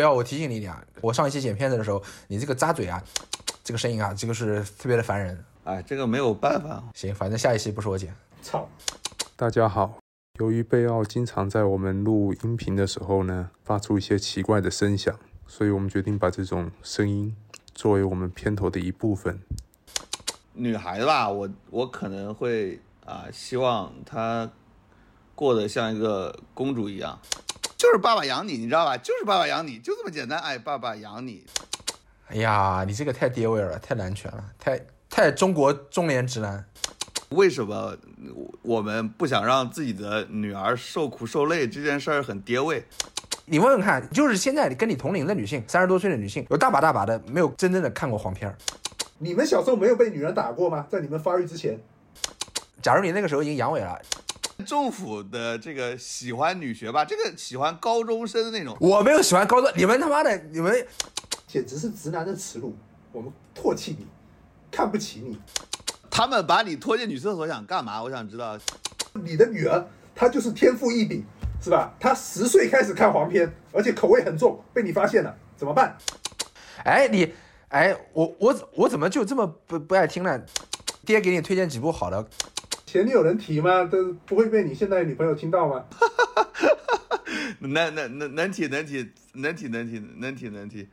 不要我提醒你一点啊，我上一期剪片子的时候，你这个扎嘴啊，这个声音啊，这个是特别的烦人。哎，这个没有办法。行，反正下一期不是我剪。操！大家好，由于贝奥经常在我们录音频的时候呢，发出一些奇怪的声响，所以我们决定把这种声音作为我们片头的一部分。女孩子吧，我我可能会啊，希望她过得像一个公主一样，就是爸爸养你，你知道吧？就是爸爸养你，就这么简单。哎，爸爸养你。哎呀，你这个太爹味了，太男权了，太太中国中年直男。为什么我们不想让自己的女儿受苦受累？这件事儿很爹味。你问问看，就是现在跟你同龄的女性，三十多岁的女性，有大把大把的没有真正的看过黄片儿。你们小时候没有被女人打过吗？在你们发育之前，假如你那个时候已经阳痿了，政府的这个喜欢女学霸，这个喜欢高中生的那种，我没有喜欢高中，你们他妈的，你们简直是直男的耻辱。我们唾弃你，看不起你。他们把你拖进女厕所想干嘛？我想知道。你的女儿她就是天赋异禀，是吧？她十岁开始看黄片，而且口味很重，被你发现了，怎么办？哎你哎我我我怎么就这么不不爱听呢？爹给你推荐几部好的，前女友能提吗？这不会被你现在的女朋友听到吗？能能能能提能提能提能提能提能提。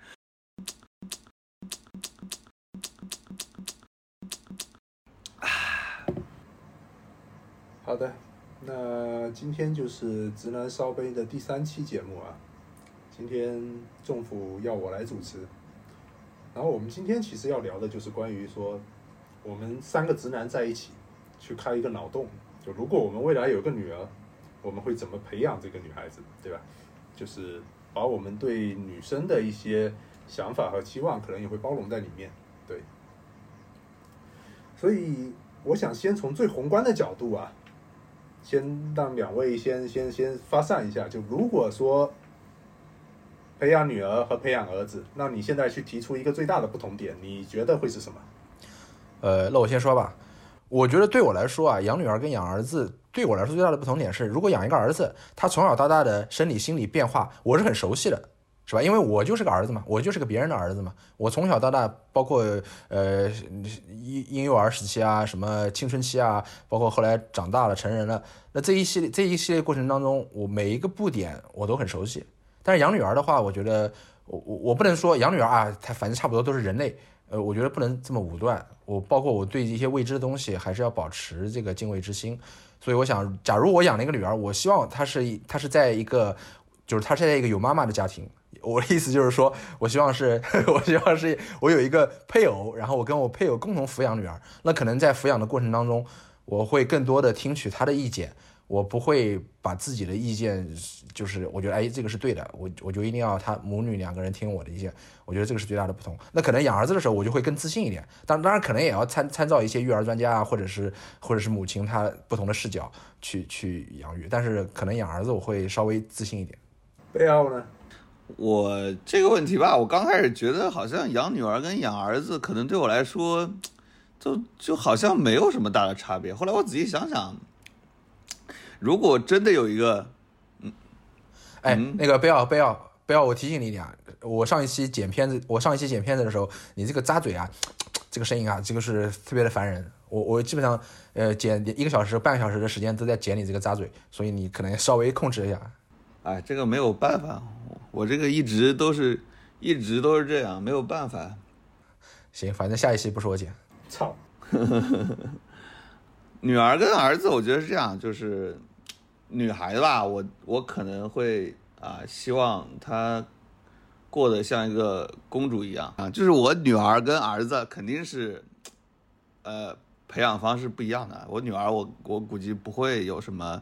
好的，那今天就是直男烧杯的第三期节目啊。今天政府要我来主持，然后我们今天其实要聊的就是关于说，我们三个直男在一起去开一个脑洞，就如果我们未来有个女儿，我们会怎么培养这个女孩子，对吧？就是把我们对女生的一些想法和期望，可能也会包容在里面，对。所以我想先从最宏观的角度啊，先让两位先先先发散一下。就如果说培养女儿和培养儿子，那你现在去提出一个最大的不同点，你觉得会是什么？呃，那我先说吧。我觉得对我来说啊，养女儿跟养儿子对我来说最大的不同点是，如果养一个儿子，他从小到大的生理心理变化，我是很熟悉的，是吧？因为我就是个儿子嘛，我就是个别人的儿子嘛。我从小到大，包括呃婴婴幼儿时期啊，什么青春期啊，包括后来长大了成人了，那这一系列这一系列过程当中，我每一个步点我都很熟悉。但是养女儿的话，我觉得我我我不能说养女儿啊，她反正差不多都是人类。呃，我觉得不能这么武断。我包括我对一些未知的东西，还是要保持这个敬畏之心。所以我想，假如我养了一个女儿，我希望她是她是在一个，就是她是在一个有妈妈的家庭。我的意思就是说，我希望是，我希望是我有一个配偶，然后我跟我配偶共同抚养女儿。那可能在抚养的过程当中，我会更多的听取她的意见。我不会把自己的意见，就是我觉得哎这个是对的，我我就一定要他母女两个人听我的意见，我觉得这个是最大的不同。那可能养儿子的时候我就会更自信一点，当当然可能也要参参照一些育儿专家啊，或者是或者是母亲她不同的视角去去养育，但是可能养儿子我会稍微自信一点。贝奥呢？我这个问题吧，我刚开始觉得好像养女儿跟养儿子可能对我来说，就就好像没有什么大的差别。后来我仔细想想。如果真的有一个，嗯，哎，那个不要不要不要，我提醒你一点啊，我上一期剪片子，我上一期剪片子的时候，你这个咂嘴啊，这个声音啊，这个是特别的烦人。我我基本上呃剪一个小时、半个小时的时间都在剪你这个咂嘴，所以你可能稍微控制一下。哎，这个没有办法，我这个一直都是一直都是这样，没有办法。行，反正下一期不是我剪。操。女儿跟儿子，我觉得是这样，就是女孩子吧，我我可能会啊，希望她过得像一个公主一样啊。就是我女儿跟儿子肯定是，呃，培养方式不一样的。我女儿，我我估计不会有什么，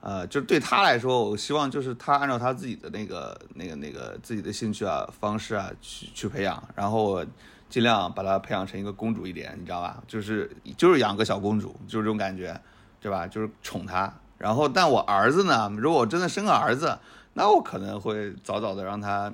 呃，就对她来说，我希望就是她按照她自己的那个那个那个自己的兴趣啊、方式啊去去培养，然后。尽量把她培养成一个公主一点，你知道吧？就是就是养个小公主，就是这种感觉，对吧？就是宠她。然后，但我儿子呢？如果我真的生个儿子，那我可能会早早的让他，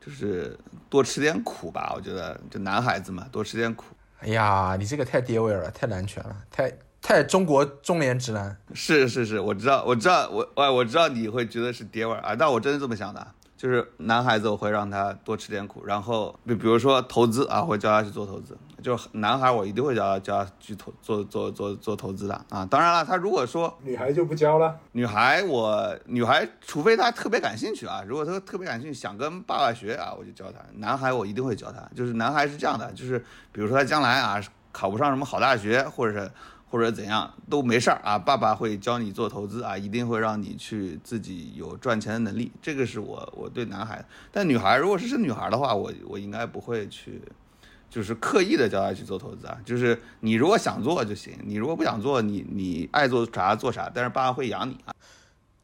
就是多吃点苦吧。我觉得，就男孩子嘛，多吃点苦。哎呀，你这个太爹味了，太男权了，太太中国中年直男。是是是，我知道，我知道，我哎，我知道你会觉得是爹味啊，但我真的这么想的。就是男孩子我会让他多吃点苦，然后比比如说投资啊，会教他去做投资。就是男孩我一定会教他教他去投做做做做投资的啊。当然了，他如果说女孩就不教了。女孩我女孩，除非她特别感兴趣啊，如果她特别感兴趣想跟爸爸学啊，我就教她。男孩我一定会教他，就是男孩是这样的，就是比如说他将来啊考不上什么好大学，或者是。或者怎样都没事儿啊，爸爸会教你做投资啊，一定会让你去自己有赚钱的能力，这个是我我对男孩。但女孩如果是生女孩的话，我我应该不会去，就是刻意的教她去做投资啊，就是你如果想做就行，你如果不想做，你你爱做啥做啥，但是爸爸会养你啊。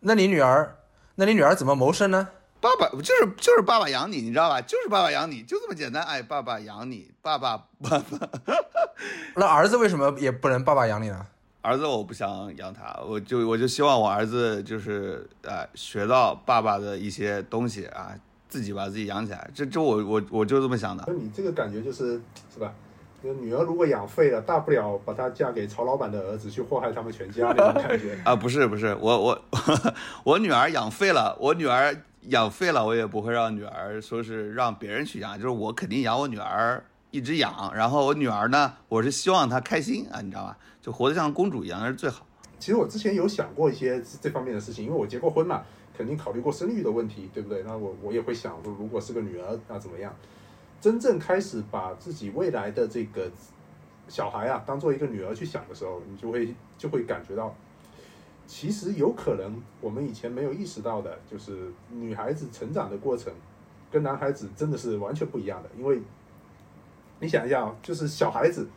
那你女儿，那你女儿怎么谋生呢？爸爸就是就是爸爸养你，你知道吧？就是爸爸养你，就这么简单。哎，爸爸养你，爸爸爸爸。那儿子为什么也不能爸爸养你呢？儿子我不想养他，我就我就希望我儿子就是呃学到爸爸的一些东西啊，自己把自己养起来。这这我我我就这么想的。那你这个感觉就是是吧？女儿如果养废了，大不了把她嫁给曹老板的儿子，去祸害他们全家那种感觉 啊？不是不是，我我 我女儿养废了，我女儿养废了，我也不会让女儿说是让别人去养，就是我肯定养我女儿。一直养，然后我女儿呢，我是希望她开心啊，你知道吧？就活得像公主一样，那是最好。其实我之前有想过一些这方面的事情，因为我结过婚嘛，肯定考虑过生育的问题，对不对？那我我也会想说，如果是个女儿，那怎么样？真正开始把自己未来的这个小孩啊，当做一个女儿去想的时候，你就会就会感觉到，其实有可能我们以前没有意识到的，就是女孩子成长的过程跟男孩子真的是完全不一样的，因为。你想一下，就是小孩子，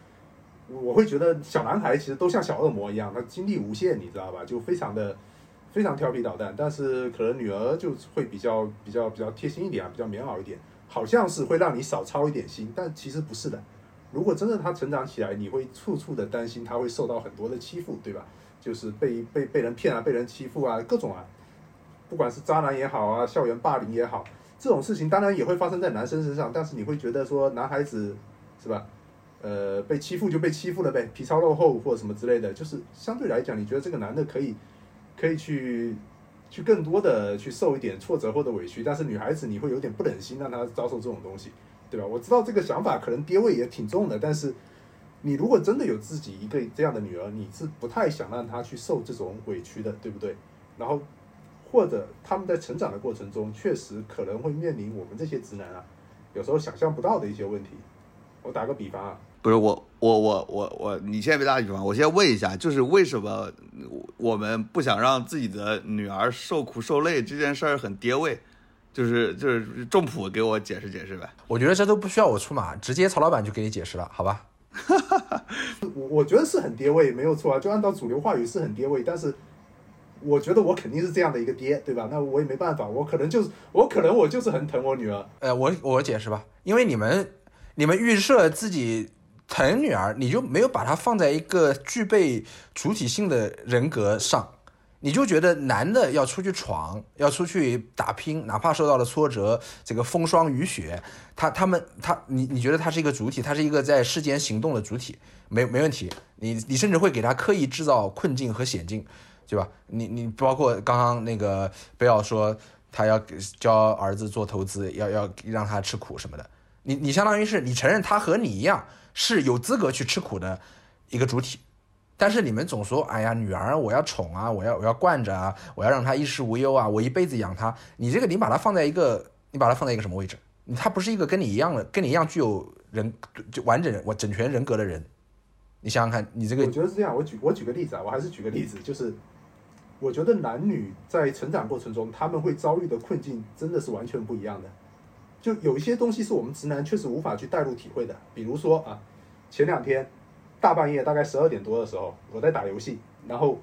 我会觉得小男孩其实都像小恶魔一样，他精力无限，你知道吧？就非常的 非常调皮捣蛋。但是可能女儿就会比较比较比较贴心一点啊，比较棉袄一点，好像是会让你少操一点心，但其实不是的。如果真的他成长起来，你会处处的担心他会受到很多的欺负，对吧？就是被被被人骗啊，被人欺负啊，各种啊，不管是渣男也好啊，校园霸凌也好，这种事情当然也会发生在男生身上，但是你会觉得说男孩子。是吧？呃，被欺负就被欺负了呗，皮糙肉厚或者什么之类的，就是相对来讲，你觉得这个男的可以，可以去，去更多的去受一点挫折或者委屈，但是女孩子你会有点不忍心让她遭受这种东西，对吧？我知道这个想法可能爹味也挺重的，但是你如果真的有自己一个这样的女儿，你是不太想让她去受这种委屈的，对不对？然后或者他们在成长的过程中，确实可能会面临我们这些直男啊，有时候想象不到的一些问题。我打个比方啊，不是我我我我我，你现在别打比方，我先问一下，就是为什么我们不想让自己的女儿受苦受累这件事儿很跌位，就是就是仲普给我解释解释呗。我觉得这都不需要我出马，直接曹老板就给你解释了，好吧？我我觉得是很跌位，没有错啊，就按照主流话语是很跌位，但是我觉得我肯定是这样的一个爹，对吧？那我也没办法，我可能就是我可能我就是很疼我女儿。呃，我我解释吧，因为你们。你们预设自己疼女儿，你就没有把她放在一个具备主体性的人格上，你就觉得男的要出去闯，要出去打拼，哪怕受到了挫折，这个风霜雨雪，他他们他你你觉得他是一个主体，他是一个在世间行动的主体，没没问题，你你甚至会给他刻意制造困境和险境，对吧？你你包括刚刚那个贝奥说他要教儿子做投资，要要让他吃苦什么的。你你相当于是你承认他和你一样是有资格去吃苦的一个主体，但是你们总说哎呀女儿我要宠啊我要我要惯着啊我要让她衣食无忧啊我一辈子养她，你这个你把她放在一个你把她放在一个什么位置？她不是一个跟你一样的跟你一样具有人就完整我整全人格的人，你想想看你这个我觉得是这样，我举我举个例子啊，我还是举个例子，就是我觉得男女在成长过程中他们会遭遇的困境真的是完全不一样的。就有一些东西是我们直男确实无法去带入体会的，比如说啊，前两天大半夜大概十二点多的时候，我在打游戏，然后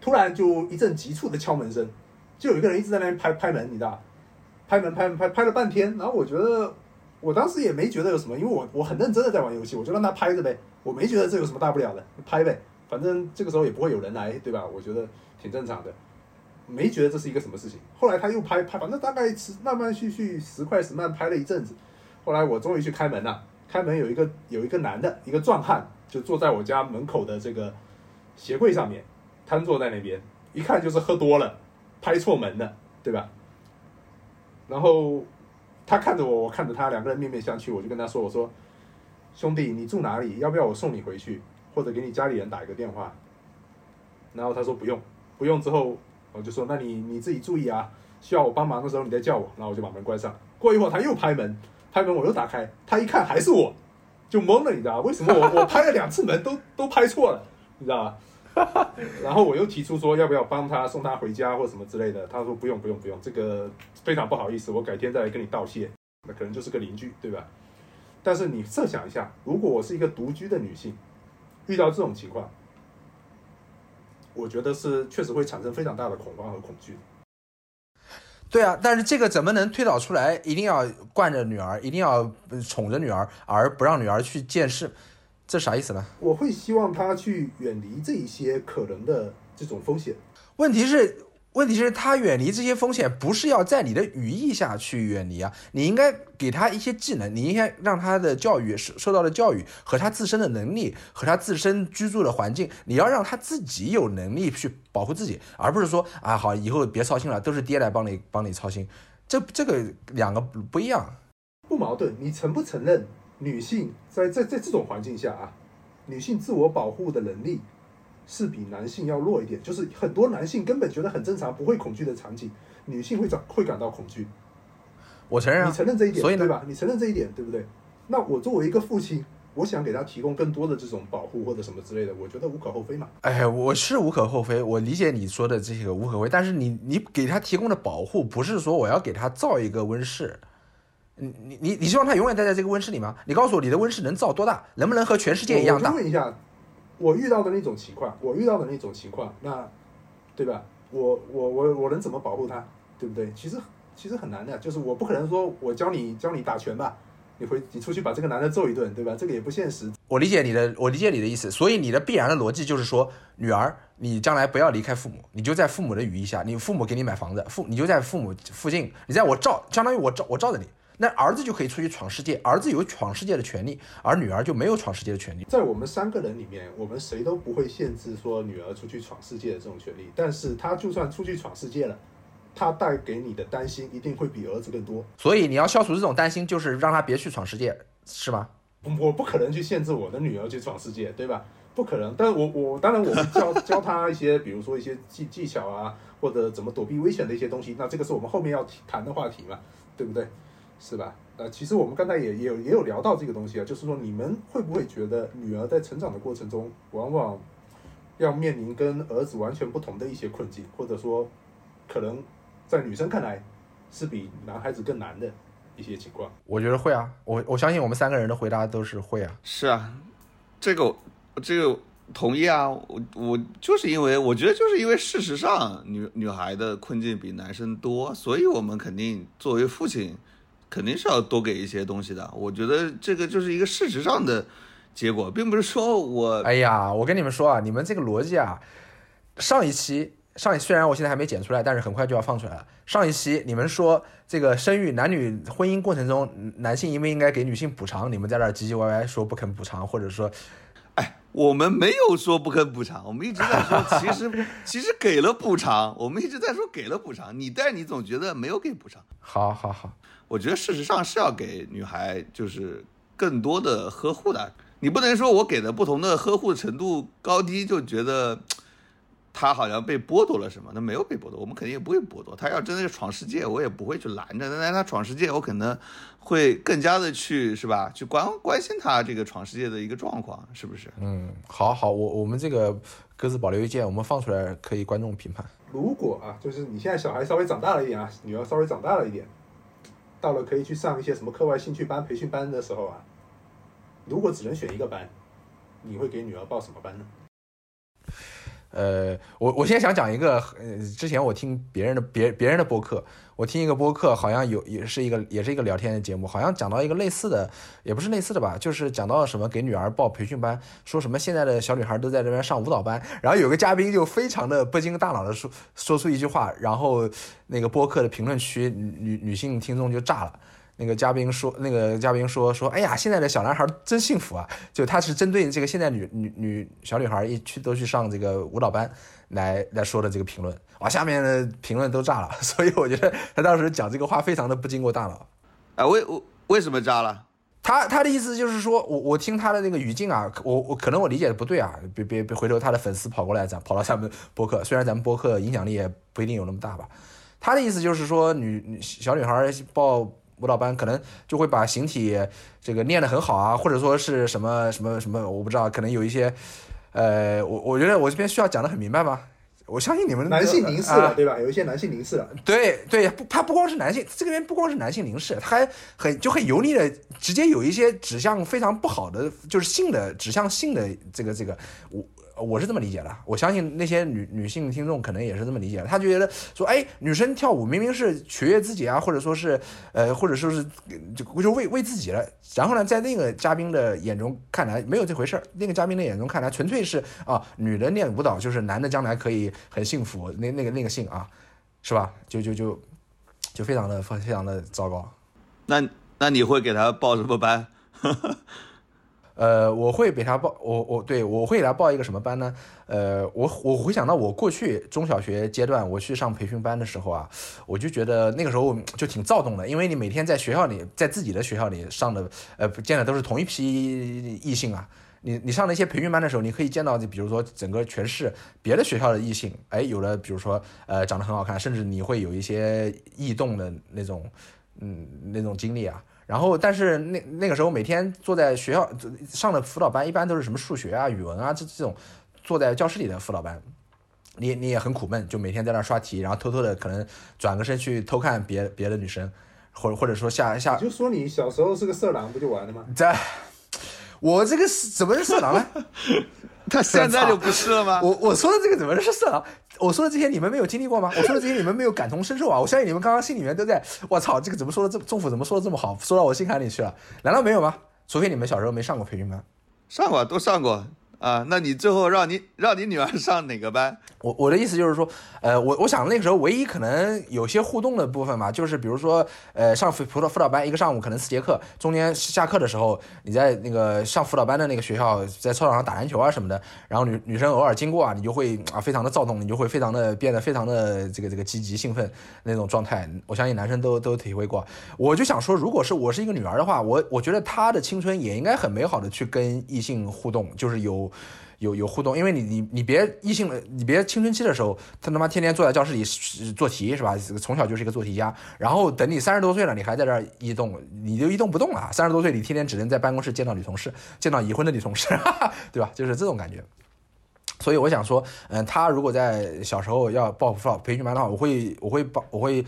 突然就一阵急促的敲门声，就有一个人一直在那边拍拍门，你知道，拍门拍拍拍了半天，然后我觉得我当时也没觉得有什么，因为我我很认真的在玩游戏，我就让他拍着呗，我没觉得这有什么大不了的，拍呗，反正这个时候也不会有人来，对吧？我觉得挺正常的。没觉得这是一个什么事情，后来他又拍拍，反正大概是慢慢续续时快时慢拍了一阵子，后来我终于去开门了，开门有一个有一个男的，一个壮汉，就坐在我家门口的这个鞋柜上面，瘫坐在那边，一看就是喝多了，拍错门的，对吧？然后他看着我，我看着他，两个人面面相觑。我就跟他说：“我说兄弟，你住哪里？要不要我送你回去，或者给你家里人打一个电话？”然后他说不用，不用。之后我就说：“那你你自己注意啊，需要我帮忙的时候你再叫我。”然后我就把门关上。过一会儿他又拍门，拍门我又打开，他一看还是我，就懵了，你知道为什么我 我拍了两次门都都拍错了，你知道吧？然后我又提出说要不要帮他送他回家或什么之类的，他说不用不用不用，这个非常不好意思，我改天再来跟你道谢。那可能就是个邻居，对吧？但是你设想一下，如果我是一个独居的女性，遇到这种情况，我觉得是确实会产生非常大的恐慌和恐惧。对啊，但是这个怎么能推导出来？一定要惯着女儿，一定要宠着女儿，而不让女儿去见识，这啥意思呢？我会希望她去远离这一些可能的这种风险。问题是。问题是，他远离这些风险，不是要在你的羽翼下去远离啊！你应该给他一些技能，你应该让他的教育受受到的教育和他自身的能力和他自身居住的环境，你要让他自己有能力去保护自己，而不是说啊好，以后别操心了，都是爹来帮你帮你操心，这这个两个不一样，不矛盾。你承不承认女性在在在这种环境下啊，女性自我保护的能力？是比男性要弱一点，就是很多男性根本觉得很正常，不会恐惧的场景，女性会长会感到恐惧。我承认，你承认这一点，所以对吧？你承认这一点，对不对？那我作为一个父亲，我想给他提供更多的这种保护或者什么之类的，我觉得无可厚非嘛。哎，我是无可厚非，我理解你说的这个无可厚非，但是你你给他提供的保护，不是说我要给他造一个温室，你你你你希望他永远待在这个温室里吗？你告诉我，你的温室能造多大？能不能和全世界一样大？我问一下。我遇到的那种情况，我遇到的那种情况，那，对吧？我我我我能怎么保护他，对不对？其实其实很难的，就是我不可能说我教你教你打拳吧，你回你出去把这个男的揍一顿，对吧？这个也不现实。我理解你的，我理解你的意思。所以你的必然的逻辑就是说，女儿，你将来不要离开父母，你就在父母的羽翼下，你父母给你买房子，父你就在父母附近，你在我照，相当于我照我照着你。那儿子就可以出去闯世界，儿子有闯世界的权利，而女儿就没有闯世界的权利。在我们三个人里面，我们谁都不会限制说女儿出去闯世界的这种权利。但是她就算出去闯世界了，他带给你的担心一定会比儿子更多。所以你要消除这种担心，就是让他别去闯世界，是吗？我不可能去限制我的女儿去闯世界，对吧？不可能。但是我我当然我会教 教她一些，比如说一些技技巧啊，或者怎么躲避危险的一些东西。那这个是我们后面要谈的话题嘛，对不对？是吧？呃，其实我们刚才也也有也有聊到这个东西啊，就是说你们会不会觉得女儿在成长的过程中，往往要面临跟儿子完全不同的一些困境，或者说可能在女生看来是比男孩子更难的一些情况？我觉得会啊，我我相信我们三个人的回答都是会啊。是啊，这个这个同意啊，我我就是因为我觉得就是因为事实上女女孩的困境比男生多，所以我们肯定作为父亲。肯定是要多给一些东西的，我觉得这个就是一个事实上的结果，并不是说我。哎呀，我跟你们说啊，你们这个逻辑啊，上一期上一虽然我现在还没剪出来，但是很快就要放出来了。上一期你们说这个生育男女婚姻过程中，男性应不应该给女性补偿？你们在那唧唧歪歪说不肯补偿，或者说，哎，我们没有说不肯补偿，我们一直在说其实 其实给了补偿，我们一直在说给了补偿，你但你总觉得没有给补偿。好好好。我觉得事实上是要给女孩就是更多的呵护的，你不能说我给的不同的呵护程度高低就觉得 她好像被剥夺了什么，那没有被剥夺，我们肯定也不会剥夺她。要真的是闯世界，我也不会去拦着。但她闯世界，我可能会更加的去是吧？去关关心她这个闯世界的一个状况，是不是？嗯，好好，我我们这个各自保留意见，我们放出来可以观众评判。如果啊，就是你现在小孩稍微长大了一点啊，女儿稍微长大了一点。到了可以去上一些什么课外兴趣班、培训班的时候啊，如果只能选一个班，你会给女儿报什么班呢？呃，我我现在想讲一个，呃，之前我听别人的别别人的播客，我听一个播客，好像有也是一个也是一个聊天的节目，好像讲到一个类似的，也不是类似的吧，就是讲到什么给女儿报培训班，说什么现在的小女孩都在这边上舞蹈班，然后有个嘉宾就非常的不经大脑的说说出一句话，然后那个播客的评论区女女性听众就炸了，那个嘉宾说，那个嘉宾说说，哎呀，现在的小男孩真幸福啊！就他是针对这个现在女女女小女孩一去都去上这个舞蹈班来来说的这个评论，哇，下面的评论都炸了。所以我觉得他当时讲这个话非常的不经过大脑。哎，为为为什么炸了？他他的意思就是说，我我听他的那个语境啊，我我可能我理解的不对啊，别别别回头他的粉丝跑过来咱跑到咱们播客，虽然咱们播客影响力也不一定有那么大吧。他的意思就是说，女女小女孩报舞蹈班，可能就会把形体这个练得很好啊，或者说是什么什么什么，我不知道，可能有一些，呃，我我觉得我这边需要讲得很明白吧？我相信你们男性凝视了，啊对吧？有一些男性凝视了，对对，不，他不光是男性，这个人不光是男性凝视，他还很就很油腻的，直接有一些指向非常不好的，就是性的指向性的这个这个，我我是这么理解的，我相信那些女女性听众可能也是这么理解的，他就觉得说，哎，女生跳舞明明是取悦自己啊，或者说是呃，或者说是就就为为自己了，然后呢，在那个嘉宾的眼中看来没有这回事儿，那个嘉宾的眼中看来纯粹是啊，女的练舞蹈就是男的将来可以很幸福，那那个那个性啊。是吧？就就就就非常的非常的糟糕。那那你会给他报什么班？呃，我会给他报，我我对我会给他报一个什么班呢？呃，我我回想到我过去中小学阶段我去上培训班的时候啊，我就觉得那个时候就挺躁动的，因为你每天在学校里，在自己的学校里上的，呃，见的都是同一批异性啊。你你上那些培训班的时候，你可以见到，就比如说整个全市别的学校的异性，哎，有的比如说呃长得很好看，甚至你会有一些异动的那种，嗯，那种经历啊。然后，但是那那个时候每天坐在学校上的辅导班，一般都是什么数学啊、语文啊这这种坐在教室里的辅导班，你你也很苦闷，就每天在那儿刷题，然后偷偷的可能转个身去偷看别别的女生，或者或者说下下你就说你小时候是个色狼不就完了吗？在，我这个是怎么是色狼呢？他 现在就不是了吗？我我说的这个怎么是色狼？我说的这些你们没有经历过吗？我说的这些你们没有感同身受啊！我相信你们刚刚心里面都在，我操，这个怎么说的这政府怎么说的这么好，说到我心坎里去了？难道没有吗？除非你们小时候没上过培训班。上过都上过啊。那你最后让你让你女儿上哪个班？我我的意思就是说，呃，我我想那个时候唯一可能有些互动的部分嘛，就是比如说，呃，上辅辅导辅导班一个上午可能四节课，中间下课的时候，你在那个上辅导班的那个学校，在操场上打篮球啊什么的，然后女女生偶尔经过啊，你就会啊非常的躁动，你就会非常的变得非常的这个这个积极兴奋那种状态，我相信男生都都体会过。我就想说，如果是我是一个女儿的话，我我觉得她的青春也应该很美好的去跟异性互动，就是有。有有互动，因为你你你别异性的，你别青春期的时候，他他妈天天坐在教室里做题是吧？从小就是一个做题家，然后等你三十多岁了，你还在这儿一动，你就一动不动了。三十多岁，你天天只能在办公室见到女同事，见到已婚的女同事，哈哈，对吧？就是这种感觉。所以我想说，嗯，他如果在小时候要报辅导培训班的话，我会我会报我会。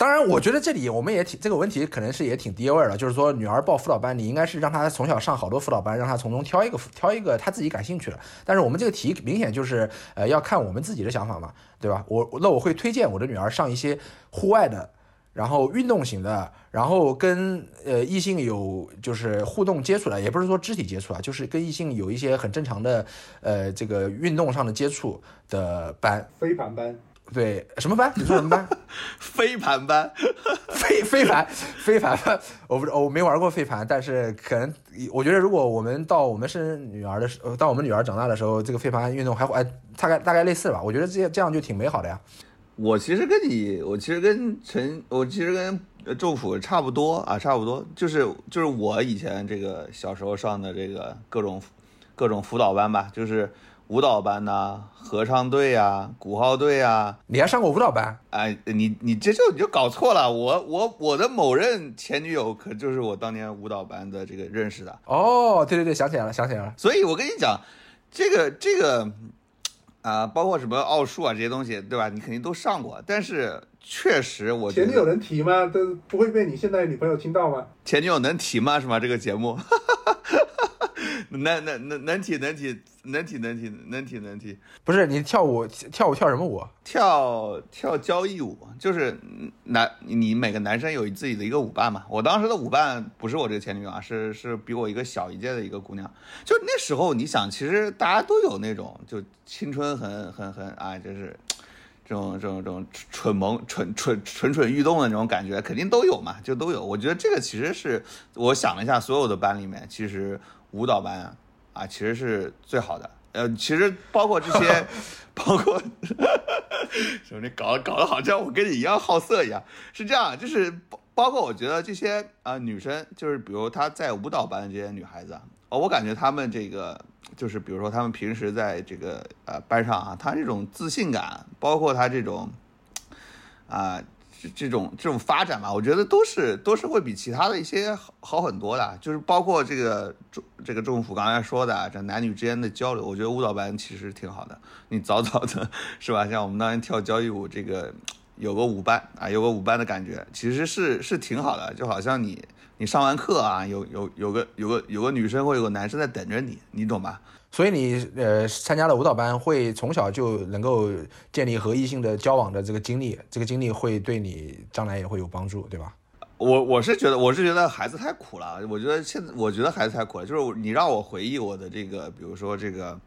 当然，我觉得这里我们也挺这个问题，可能是也挺爹味儿的。就是说，女儿报辅导班，你应该是让她从小上好多辅导班，让她从中挑一个挑一个她自己感兴趣的。但是我们这个题明显就是，呃，要看我们自己的想法嘛，对吧？我那我会推荐我的女儿上一些户外的，然后运动型的，然后跟呃异性有就是互动接触的，也不是说肢体接触啊，就是跟异性有一些很正常的呃这个运动上的接触的班。飞盘班，对，什么班？你说什么班？飞盘班，飞飞盘，飞盘，我不知我没玩过飞盘，但是可能我觉得，如果我们到我们生女儿的时候，当我们女儿长大的时候，这个飞盘运动还会哎，大概大概类似吧。我觉得这这样就挺美好的呀。我其实跟你，我其实跟陈，我其实跟呃政府差不多啊，差不多，就是就是我以前这个小时候上的这个各种各种辅导班吧，就是舞蹈班呐、合唱队呀、鼓号队呀，你还上过舞蹈班？哎，你你这就你就搞错了，我我我的某任前女友可就是我当年舞蹈班的这个认识的，哦，对对对，想起来了，想起来了。所以我跟你讲，这个这个啊、包括什么奥数啊这些东西，对吧？你肯定都上过，但是确实我觉前女友能提吗？都不会被你现在女朋友听到吗？前女友能提吗？是吗？这个节目，能能能能提能提能提能提能提能提，不是你跳舞跳舞跳什么舞？跳跳交谊舞，就是男你每个男生有自己的一个舞伴嘛。我当时的舞伴不是我这个前女友啊，是是比我一个小一届的一个姑娘。就那时候，你想，其实大家都有那种就青春很很很啊，就是这种这种这种蠢萌蠢蠢蠢蠢欲动的那种感觉，肯定都有嘛，就都有。我觉得这个其实是我想了一下，所有的班里面，其实舞蹈班啊啊，其实是最好的。呃，其实包括这些，包括，什么你搞搞得好像我跟你一样好色一样，是这样，就是包包括我觉得这些啊、女生，就是比如她在舞蹈班的这些女孩子啊，哦，我感觉她们这个就是比如说他们平时在这个呃班上啊，他这种自信感，包括他这种啊。这这种这种发展吧，我觉得都是都是会比其他的一些好好很多的，就是包括这个中这个政府刚才说的啊这男女之间的交流，我觉得舞蹈班其实挺好的。你早早的 是吧？像我们当年跳交谊舞，这个有个舞班啊，有个舞班的感觉，其实是是挺好的。就好像你你上完课啊，有有有个有个有个女生或有个男生在等着你，你懂吧？所以你呃参加了舞蹈班，会从小就能够建立和异性的交往的这个经历，这个经历会对你将来也会有帮助，对吧？我我是觉得，我是觉得孩子太苦了。我觉得现在，我觉得孩子太苦了。就是你让我回忆我的这个，比如说这个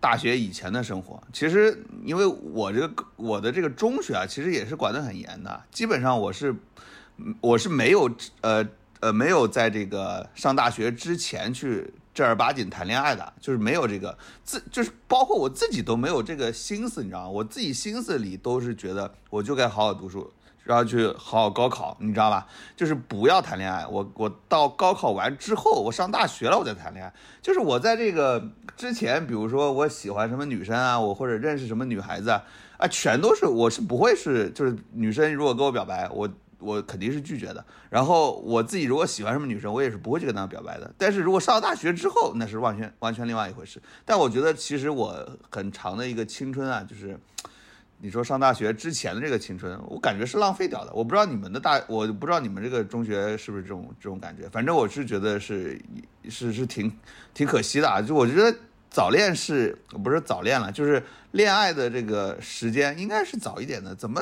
大学以前的生活，其实因为我这个我的这个中学啊，其实也是管得很严的。基本上我是我是没有呃呃没有在这个上大学之前去正儿八经谈恋爱的，就是没有这个自就是包括我自己都没有这个心思，你知道吗？我自己心思里都是觉得我就该好好读书。然后去好好高考，你知道吧？就是不要谈恋爱。我我到高考完之后，我上大学了，我再谈恋爱。就是我在这个之前，比如说我喜欢什么女生啊，我或者认识什么女孩子啊，啊，全都是我是不会是就是女生如果跟我表白，我我肯定是拒绝的。然后我自己如果喜欢什么女生，我也是不会去跟她表白的。但是如果上了大学之后，那是完全完全另外一回事。但我觉得其实我很长的一个青春啊，就是。你说上大学之前的这个青春，我感觉是浪费掉的。我不知道你们的大，我不知道你们这个中学是不是这种这种感觉。反正我是觉得是是是挺挺可惜的啊。就我觉得早恋是不是早恋了，就是恋爱的这个时间应该是早一点的。怎么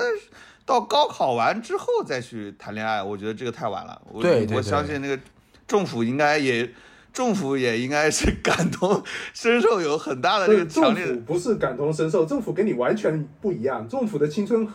到高考完之后再去谈恋爱？我觉得这个太晚了。我我对对对相信那个政府应该也。政府也应该是感同身受，有很大的这个强政烈不是感同身受，政府跟你完全不一样。政府的青春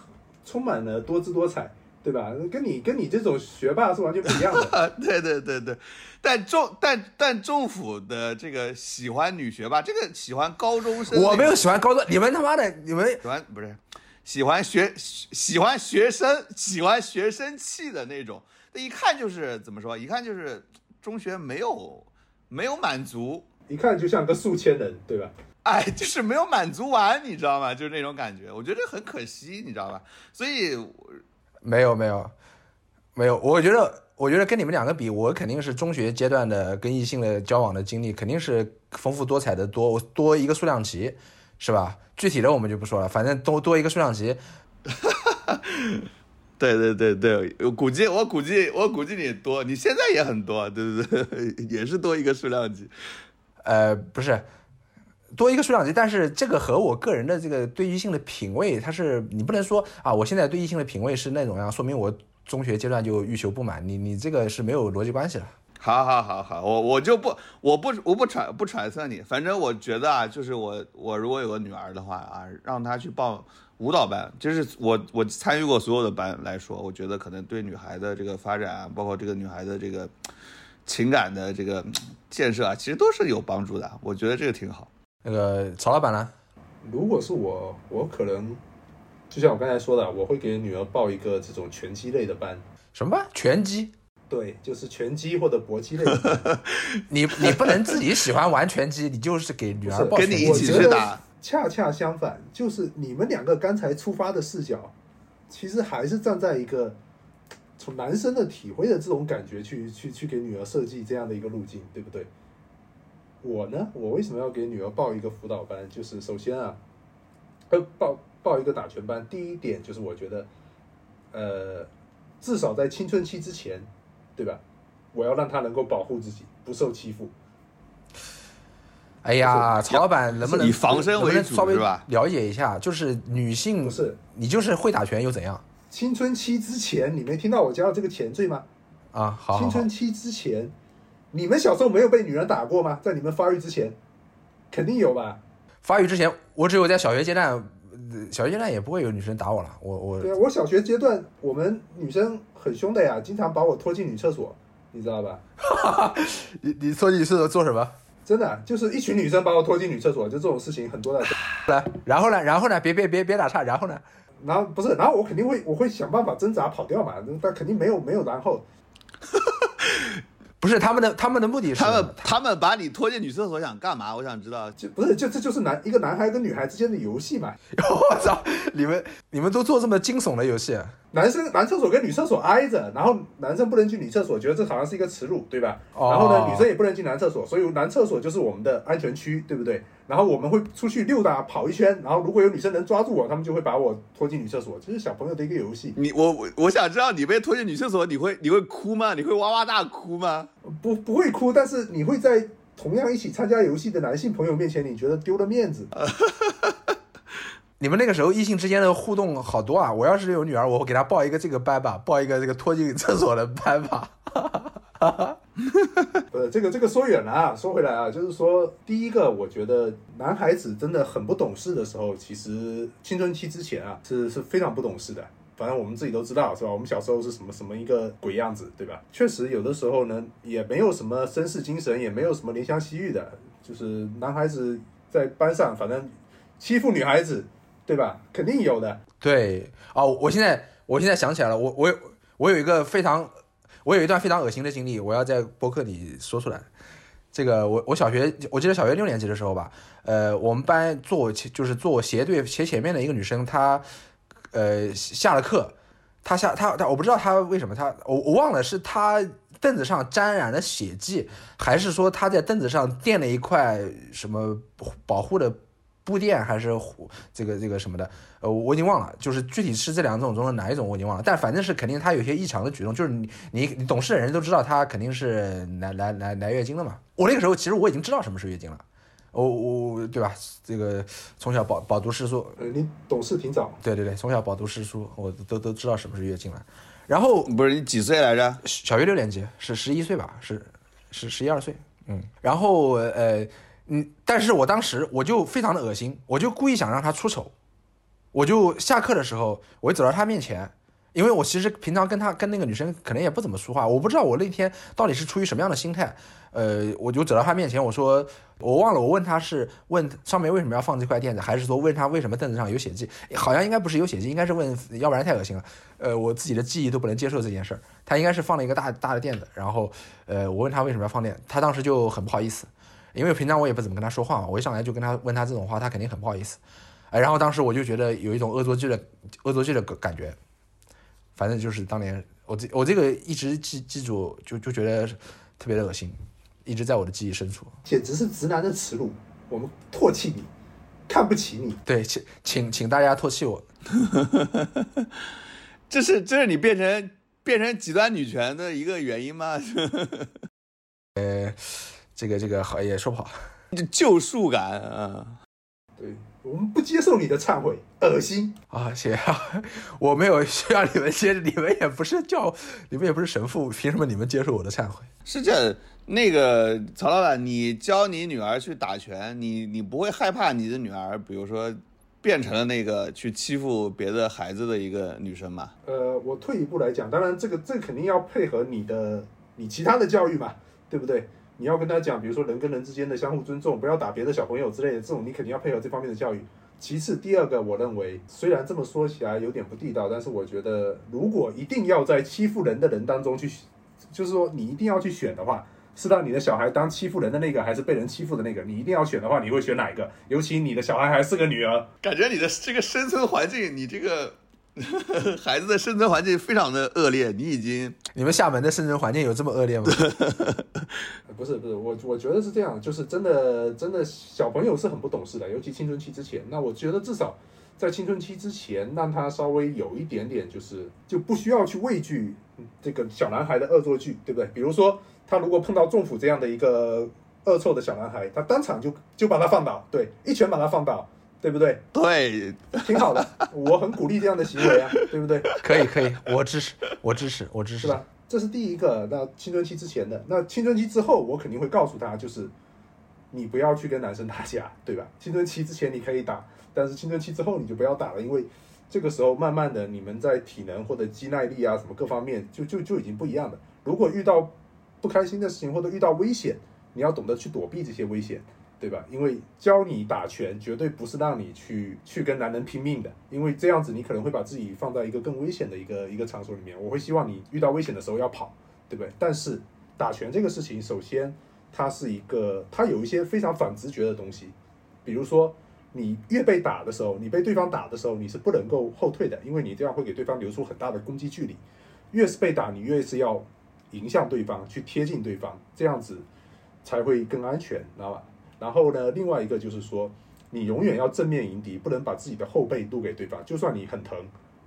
充满了多姿多彩，对吧？跟你跟你这种学霸是完全不一样的。啊，对对对对，但政但但政府的这个喜欢女学霸，这个喜欢高中生，我没有喜欢高中，你们他妈的，你们喜欢不是喜欢学喜欢学生喜欢学生气的那种，那一看就是怎么说？一看就是中学没有没有满足，一看就像个宿迁人，对吧？哎，就是没有满足完，你知道吗？就是那种感觉，我觉得很可惜，你知道吧？所以没有没有没有，我觉得我觉得跟你们两个比，我肯定是中学阶段的跟异性的交往的经历肯定是丰富多彩的多多一个数量级，是吧？具体的我们就不说了，反正多多一个数量级。对对对对，我估计我估计我估计你多，你现在也很多，对不对，也是多一个数量级。呃，不是多一个数量级，但是这个和我个人的这个对异性的品味，它是你不能说啊，我现在对异性的品味是那种样，说明我中学阶段就欲求不满，你你这个是没有逻辑关系的。好好好好，我我就不我不我不揣不揣测你，反正我觉得啊，就是我我如果有个女儿的话啊，让她去报舞蹈班，就是我我参与过所有的班来说，我觉得可能对女孩的这个发展啊，包括这个女孩的这个情感的这个建设啊，其实都是有帮助的。我觉得这个挺好。那个曹老板呢？如果是我，我可能就像我刚才说的，我会给女儿报一个这种拳击类的班。什么班？拳击？对，就是拳击或者搏击类的班。你你不能自己喜欢玩拳击，你就是给女儿。跟你一起去打。恰恰相反，就是你们两个刚才出发的视角，其实还是站在一个从男生的体会的这种感觉去去去给女儿设计这样的一个路径，对不对？我呢，我为什么要给女儿报一个辅导班？就是首先啊，呃，报报一个打拳班，第一点就是我觉得，呃，至少在青春期之前，对吧？我要让他能够保护自己，不受欺负。哎呀，曹老板能不能以防身为主稍微是吧了解一下，就是女性不是你就是会打拳又怎样青春期之前，你没听到我加到这个前缀吗？啊？好好好青春，期之前，你们小时候没有被女人打过吗？在你们发育之前，肯定有吧？发育之前，我只有在小学阶段呃小学阶段也不会有女生打我了，我我对啊，我小学阶段我们女生很凶的呀，经常把我拖进女厕所，你知道吧？你你说你是做什么？真的就是一群女生把我拖进女厕所，就这种事情很多的。来，然后呢？然后呢？别别别别打岔，然后呢？然后不是，然后我肯定会我会想办法挣扎跑掉嘛，但肯定没有没有然后。不是他们的他们的目的是他们他们把你拖进女厕所想干嘛？我想知道。就不是就这就是男一个男孩跟女孩之间的游戏嘛。我操！你们你们都做这么惊悚的游戏？男生男厕所跟女厕所挨着，然后男生不能进女厕所，觉得这好像是一个耻辱，对吧？哦然后呢，女生也不能进男厕所，所以男厕所就是我们的安全区，对不对？然后我们会出去溜达跑一圈，然后如果有女生能抓住我，他们就会把我拖进女厕所，这是小朋友的一个游戏。你我我我想知道你被拖进女厕所，你会你会哭吗？你会哇哇大哭吗？不不会哭，但是你会在同样一起参加游戏的男性朋友面前，你觉得丢了面子。你们那个时候异性之间的互动好多啊！我要是有女儿，我会给她报一个这个班吧，报一个这个拖进厕所的班吧。呃，这个这个说远了啊，说回来啊，就是说，第一个，我觉得男孩子真的很不懂事的时候，其实青春期之前啊，是是非常不懂事的。反正我们自己都知道，是吧？我们小时候是什么什么一个鬼样子，对吧？确实有的时候呢，也没有什么绅士精神，也没有什么怜香惜玉的，就是男孩子在班上，反正欺负女孩子，对吧？肯定有的。对哦，我现在我现在想起来了，我我我有一个非常我有一段非常恶心的经历，我要在播客里说出来。这个我我小学我记得小学六年级的时候吧，呃，我们班坐我前就是坐我斜对斜前面的一个女生，她呃下了课，她下她她我不知道她为什么她我我忘了是她凳子上沾染了血迹，还是说她在凳子上垫了一块什么保护的布垫，还是护这个这个什么的，呃，我已经忘了，就是具体是这两种中的哪一种我已经忘了，但反正是肯定他有些异常的举动，就是你你你懂事的人都知道他肯定是来来来来月经了嘛。我那个时候其实我已经知道什么是月经了，我我对吧？这个从小饱饱读诗书，你懂事挺早，对对对，从小饱读诗书，我都都知道什么是月经了。然后不是你几岁来着？小学六年级是十一岁吧，是是十一二岁，嗯，然后呃嗯，但是我当时我就非常的恶心，我就故意想让他出丑，我就下课的时候，我走到他面前，因为我其实平常跟他跟那个女生可能也不怎么说话，我不知道我那天到底是出于什么样的心态，呃，我就走到他面前，我说我忘了我问他是问上面为什么要放这块垫子，还是说问他为什么凳子上有血迹？好像应该不是有血迹，应该是问，要不然太恶心了。呃，我自己的记忆都不能接受这件事儿。他应该是放了一个大大的垫子，然后呃，我问他为什么要放垫，他当时就很不好意思，因为平常我也不怎么跟他说话嘛，我一上来就跟他问他这种话，他肯定很不好意思。哎，然后当时我就觉得有一种恶作剧的恶作剧的感觉，反正就是当年我这我这个一直记记住，就就觉得特别的恶心，一直在我的记忆深处。简直是直男的耻辱。我们唾弃你，看不起你。对，请请请大家唾弃我。这是这是你变成变成极端女权的一个原因吗？这个这个好也说不好。就救赎感啊！对我们不接受你的忏悔，恶心。啊，谢啊，我没有需要你们接，你们也不是教，你们也不是神父，凭什么你们接受我的忏悔？是这那个曹老板，你教你女儿去打拳，你你不会害怕你的女儿，比如说变成了那个去欺负别的孩子的一个女生吗？呃，我退一步来讲，当然这个这个肯定要配合你的你其他的教育嘛，对不对？你要跟他讲，比如说人跟人之间的相互尊重，不要打别的小朋友之类的，这种你肯定要配合这方面的教育。其次，第二个，我认为虽然这么说起来有点不地道，但是我觉得如果一定要在欺负人的人当中去，就是说你一定要去选的话，是让你的小孩当欺负人的那个，还是被人欺负的那个？你一定要选的话，你会选哪一个？尤其你的小孩还是个女儿，感觉你的这个生存环境，你这个 孩子的生存环境非常的恶劣，你已经 你们厦门的生存环境有这么恶劣吗？呃不是不是，我我觉得是这样，就是真的真的小朋友是很不懂事的，尤其青春期之前。那我觉得至少在青春期之前，让他稍微有一点点，就是就不需要去畏惧嗯这个小男孩的恶作剧，对不对？比如说他如果碰到仲甫这样的一个恶臭的小男孩，他当场就就把他放倒，对，一拳把他放倒，对不对？对挺好的，我很鼓励这样的行为啊，对不对？可以可以，我支持，我支持，我支持是。吧？这是第一个。那青春期之前的，那青春期之后，我肯定会告诉他，就是你不要去跟男生打架，对吧？青春期之前你可以打，但是青春期之后你就不要打了，因为这个时候慢慢的你们在体能或者肌耐力啊什么各方面就就就已经不一样了。如果遇到不开心的事情或者遇到危险，你要懂得去躲避这些危险。对吧？因为教你打拳绝对不是让你去去跟男人拼命的，因为这样子你可能会把自己放在一个更危险的一个一个场所里面。我会希望你遇到危险的时候要跑，对不对？但是打拳这个事情，首先它是一个，它有一些非常反直觉的东西，比如说你越被打的时候，你被对方打的时候，你是不能够后退的，因为你这样会给对方留出很大的攻击距离。越是被打，你越是要迎向对方，去贴近对方，这样子才会更安全，知道吧？然后呢，另外一个就是说，你永远要正面迎敌，不能把自己的后背露给对方。就算你很疼，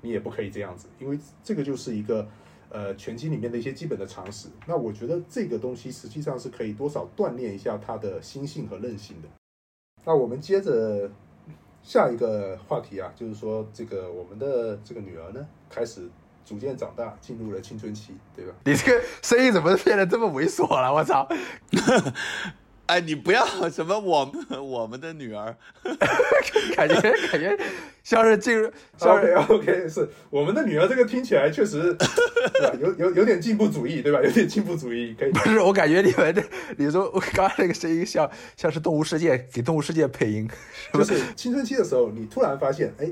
你也不可以这样子，因为这个就是一个呃拳击里面的一些基本的常识。那我觉得这个东西实际上是可以多少锻炼一下他的心性和韧性的。那我们接着下一个话题啊，就是说这个我们的这个女儿呢，开始逐渐长大，进入了青春期，对吧？你这个声音怎么变得这么猥琐了？我操！哎，你不要什么我 我们的女儿，感觉感觉像是进入，像 OK OK，是我们的女儿，这个听起来确实？有有有点进步主义，对吧？有点进步主义，可以。不是，我感觉你们这，你说我刚才那个声音像像是动物世界给动物世界配音，就是青春期的时候，你突然发现，哎，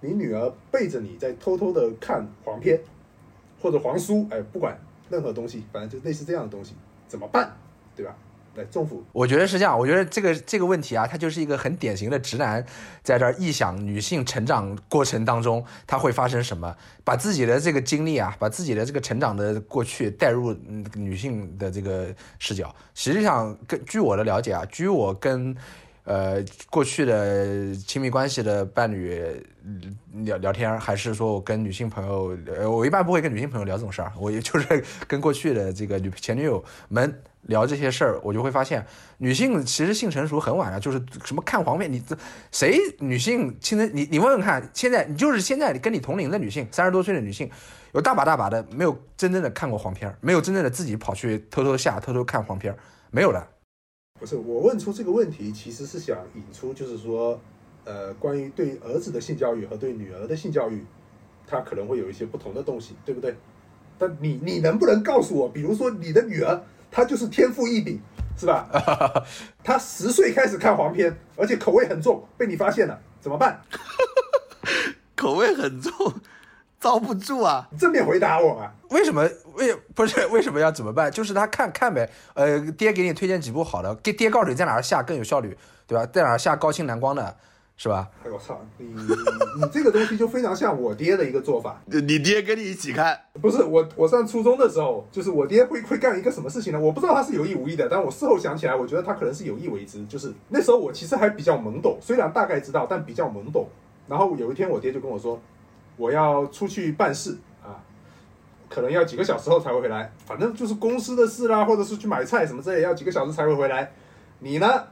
你女儿背着你在偷偷的看黄片或者黄书，哎，不管任何东西，反正就类似这样的东西，怎么办？对吧？来，政府，我觉得是这样。我觉得这个这个问题啊，它就是一个很典型的直男在这儿臆想女性成长过程当中他会发生什么，把自己的这个经历啊，把自己的这个成长的过去带入女性的这个视角。实际上，根据我的了解啊，据我跟呃过去的亲密关系的伴侣聊聊天，还是说我跟女性朋友，呃，我一般不会跟女性朋友聊这种事儿，我也就是跟过去的这个女前女友们。聊这些事儿，我就会发现，女性其实性成熟很晚啊，就是什么看黄片，你这谁女性青春，你你问问看，现在你就是现在跟你同龄的女性，三十多岁的女性，有大把大把的没有真正的看过黄片，没有真正的自己跑去偷偷下偷偷看黄片，没有的。不是我问出这个问题，其实是想引出，就是说，呃，关于对儿子的性教育和对女儿的性教育，它可能会有一些不同的东西，对不对？但你你能不能告诉我，比如说你的女儿？他就是天赋异禀，是吧？他十岁开始看黄片，而且口味很重，被你发现了，怎么办？口味很重，遭不住啊！正面回答我啊！为什么？为不是 为什么要怎么办？就是他看看呗。呃，爹给你推荐几部好的，爹爹告诉你在哪儿下更有效率，对吧？在哪儿下高清蓝光的。是吧？哎我操，你你这个东西就非常像我爹的一个做法。你爹跟你一起看？不是我，我上初中的时候，就是我爹会会干一个什么事情呢？我不知道他是有意无意的，但我事后想起来，我觉得他可能是有意为之。就是那时候我其实还比较懵懂，虽然大概知道，但比较懵懂。然后有一天我爹就跟我说，我要出去办事啊，可能要几个小时后才会回来，反正就是公司的事啦，或者是去买菜什么之类，要几个小时才会回来。你呢，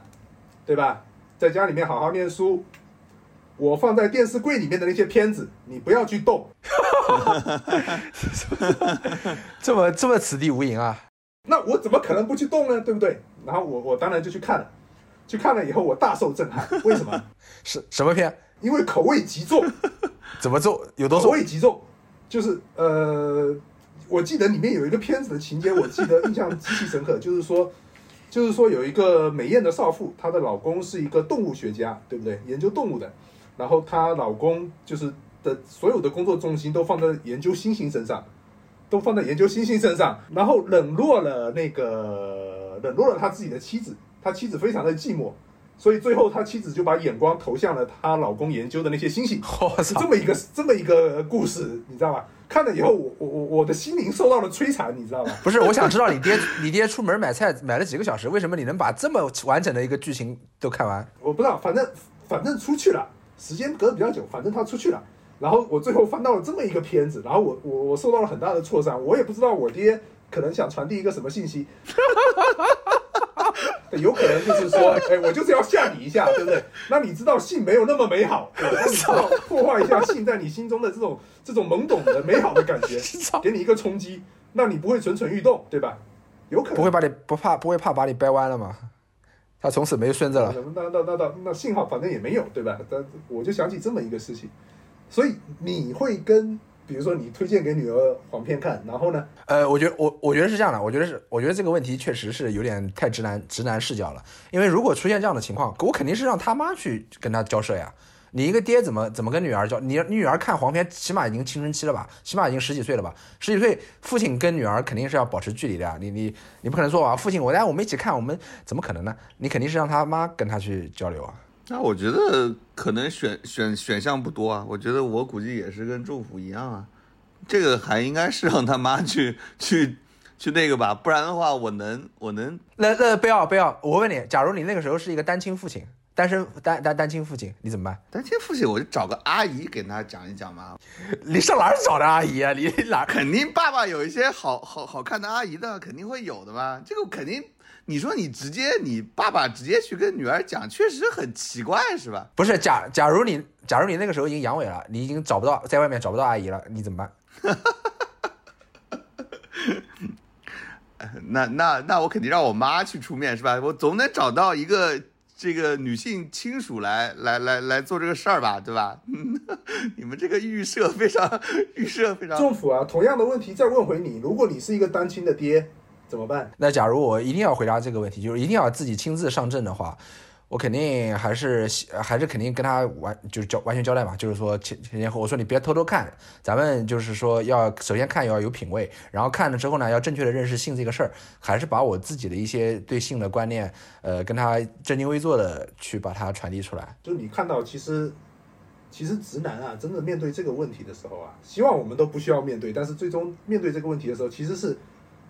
对吧？在家里面好好念书。我放在电视柜里面的那些片子，你不要去动。这么这么此地无银啊？那我怎么可能不去动呢？对不对？然后我我当然就去看了，去看了以后我大受震撼。为什么？是什么片？因为口味极重。怎么重？有多重？口味极重，就是呃，我记得里面有一个片子的情节，我记得印象极其深刻，就是说，就是说有一个美艳的少妇，她的老公是一个动物学家，对不对？研究动物的。然后她老公就是的所有的工作重心都放在研究猩猩身上，都放在研究猩猩身上，然后冷落了那个冷落了他自己的妻子，他妻子非常的寂寞，所以最后他妻子就把眼光投向了她老公研究的那些猩猩，是这么一个这么一个故事，你知道吧？看了以后，我我我我的心灵受到了摧残，你知道吗？不是，我想知道你爹 你爹出门买菜买了几个小时，为什么你能把这么完整的一个剧情都看完？我不知道，反正反正出去了。时间隔得比较久，反正他出去了，然后我最后翻到了这么一个片子，然后我我我受到了很大的挫伤，我也不知道我爹可能想传递一个什么信息，有可能就是说，哎，我就是要吓你一下，对不对？那你知道性没有那么美好，那你知道破坏一下性在你心中的这种这种懵懂的美好的感觉，给你一个冲击，那你不会蠢蠢欲动，对吧？有可能不会把你不怕不会怕把你掰弯了吗？他从此没有孙子了。那那那那那那幸好反正也没有，对吧？但我就想起这么一个事情，所以你会跟，比如说你推荐给女儿黄片看，然后呢，呃，我觉得我我觉得是这样的，我觉得是，我觉得这个问题确实是有点太直男直男视角了。因为如果出现这样的情况，我肯定是让他妈去跟他交涉呀。你一个爹怎么怎么跟女儿交？你你女儿看黄片，起码已经青春期了吧？起码已经十几岁了吧？十几岁，父亲跟女儿肯定是要保持距离的呀。你你你不可能说啊，父亲我来我们一起看，我们怎么可能呢？你肯定是让他妈跟他去交流啊。那我觉得可能选选选项不多啊。我觉得我估计也是跟政府一样啊。这个还应该是让他妈去去去那个吧，不然的话，我能我能那那不要不要，我问你，假如你那个时候是一个单亲父亲。单身单单单亲父亲，你怎么办？单亲父亲，我就找个阿姨给他讲一讲嘛。你上哪儿找的阿姨啊？你哪肯定爸爸有一些好好好看的阿姨的，肯定会有的吧？这个肯定，你说你直接你爸爸直接去跟女儿讲，确实很奇怪，是吧？不是，假假如你假如你那个时候已经阳痿了，你已经找不到在外面找不到阿姨了，你怎么办？那那那我肯定让我妈去出面，是吧？我总得找到一个。这个女性亲属来来来来做这个事儿吧，对吧？你们这个预设非常 预设非常。政府啊，同样的问题再问回你，如果你是一个单亲的爹，怎么办？那假如我一定要回答这个问题，就是一定要自己亲自上阵的话。我肯定还是还是肯定跟他完就是交完全交代嘛，就是说前前前后我说你别偷偷看，咱们就是说要首先看要有品位，然后看了之后呢要正确的认识性这个事儿，还是把我自己的一些对性的观念，呃，跟他正襟危坐的去把它传递出来。就你看到其实其实直男啊，真的面对这个问题的时候啊，希望我们都不需要面对，但是最终面对这个问题的时候，其实是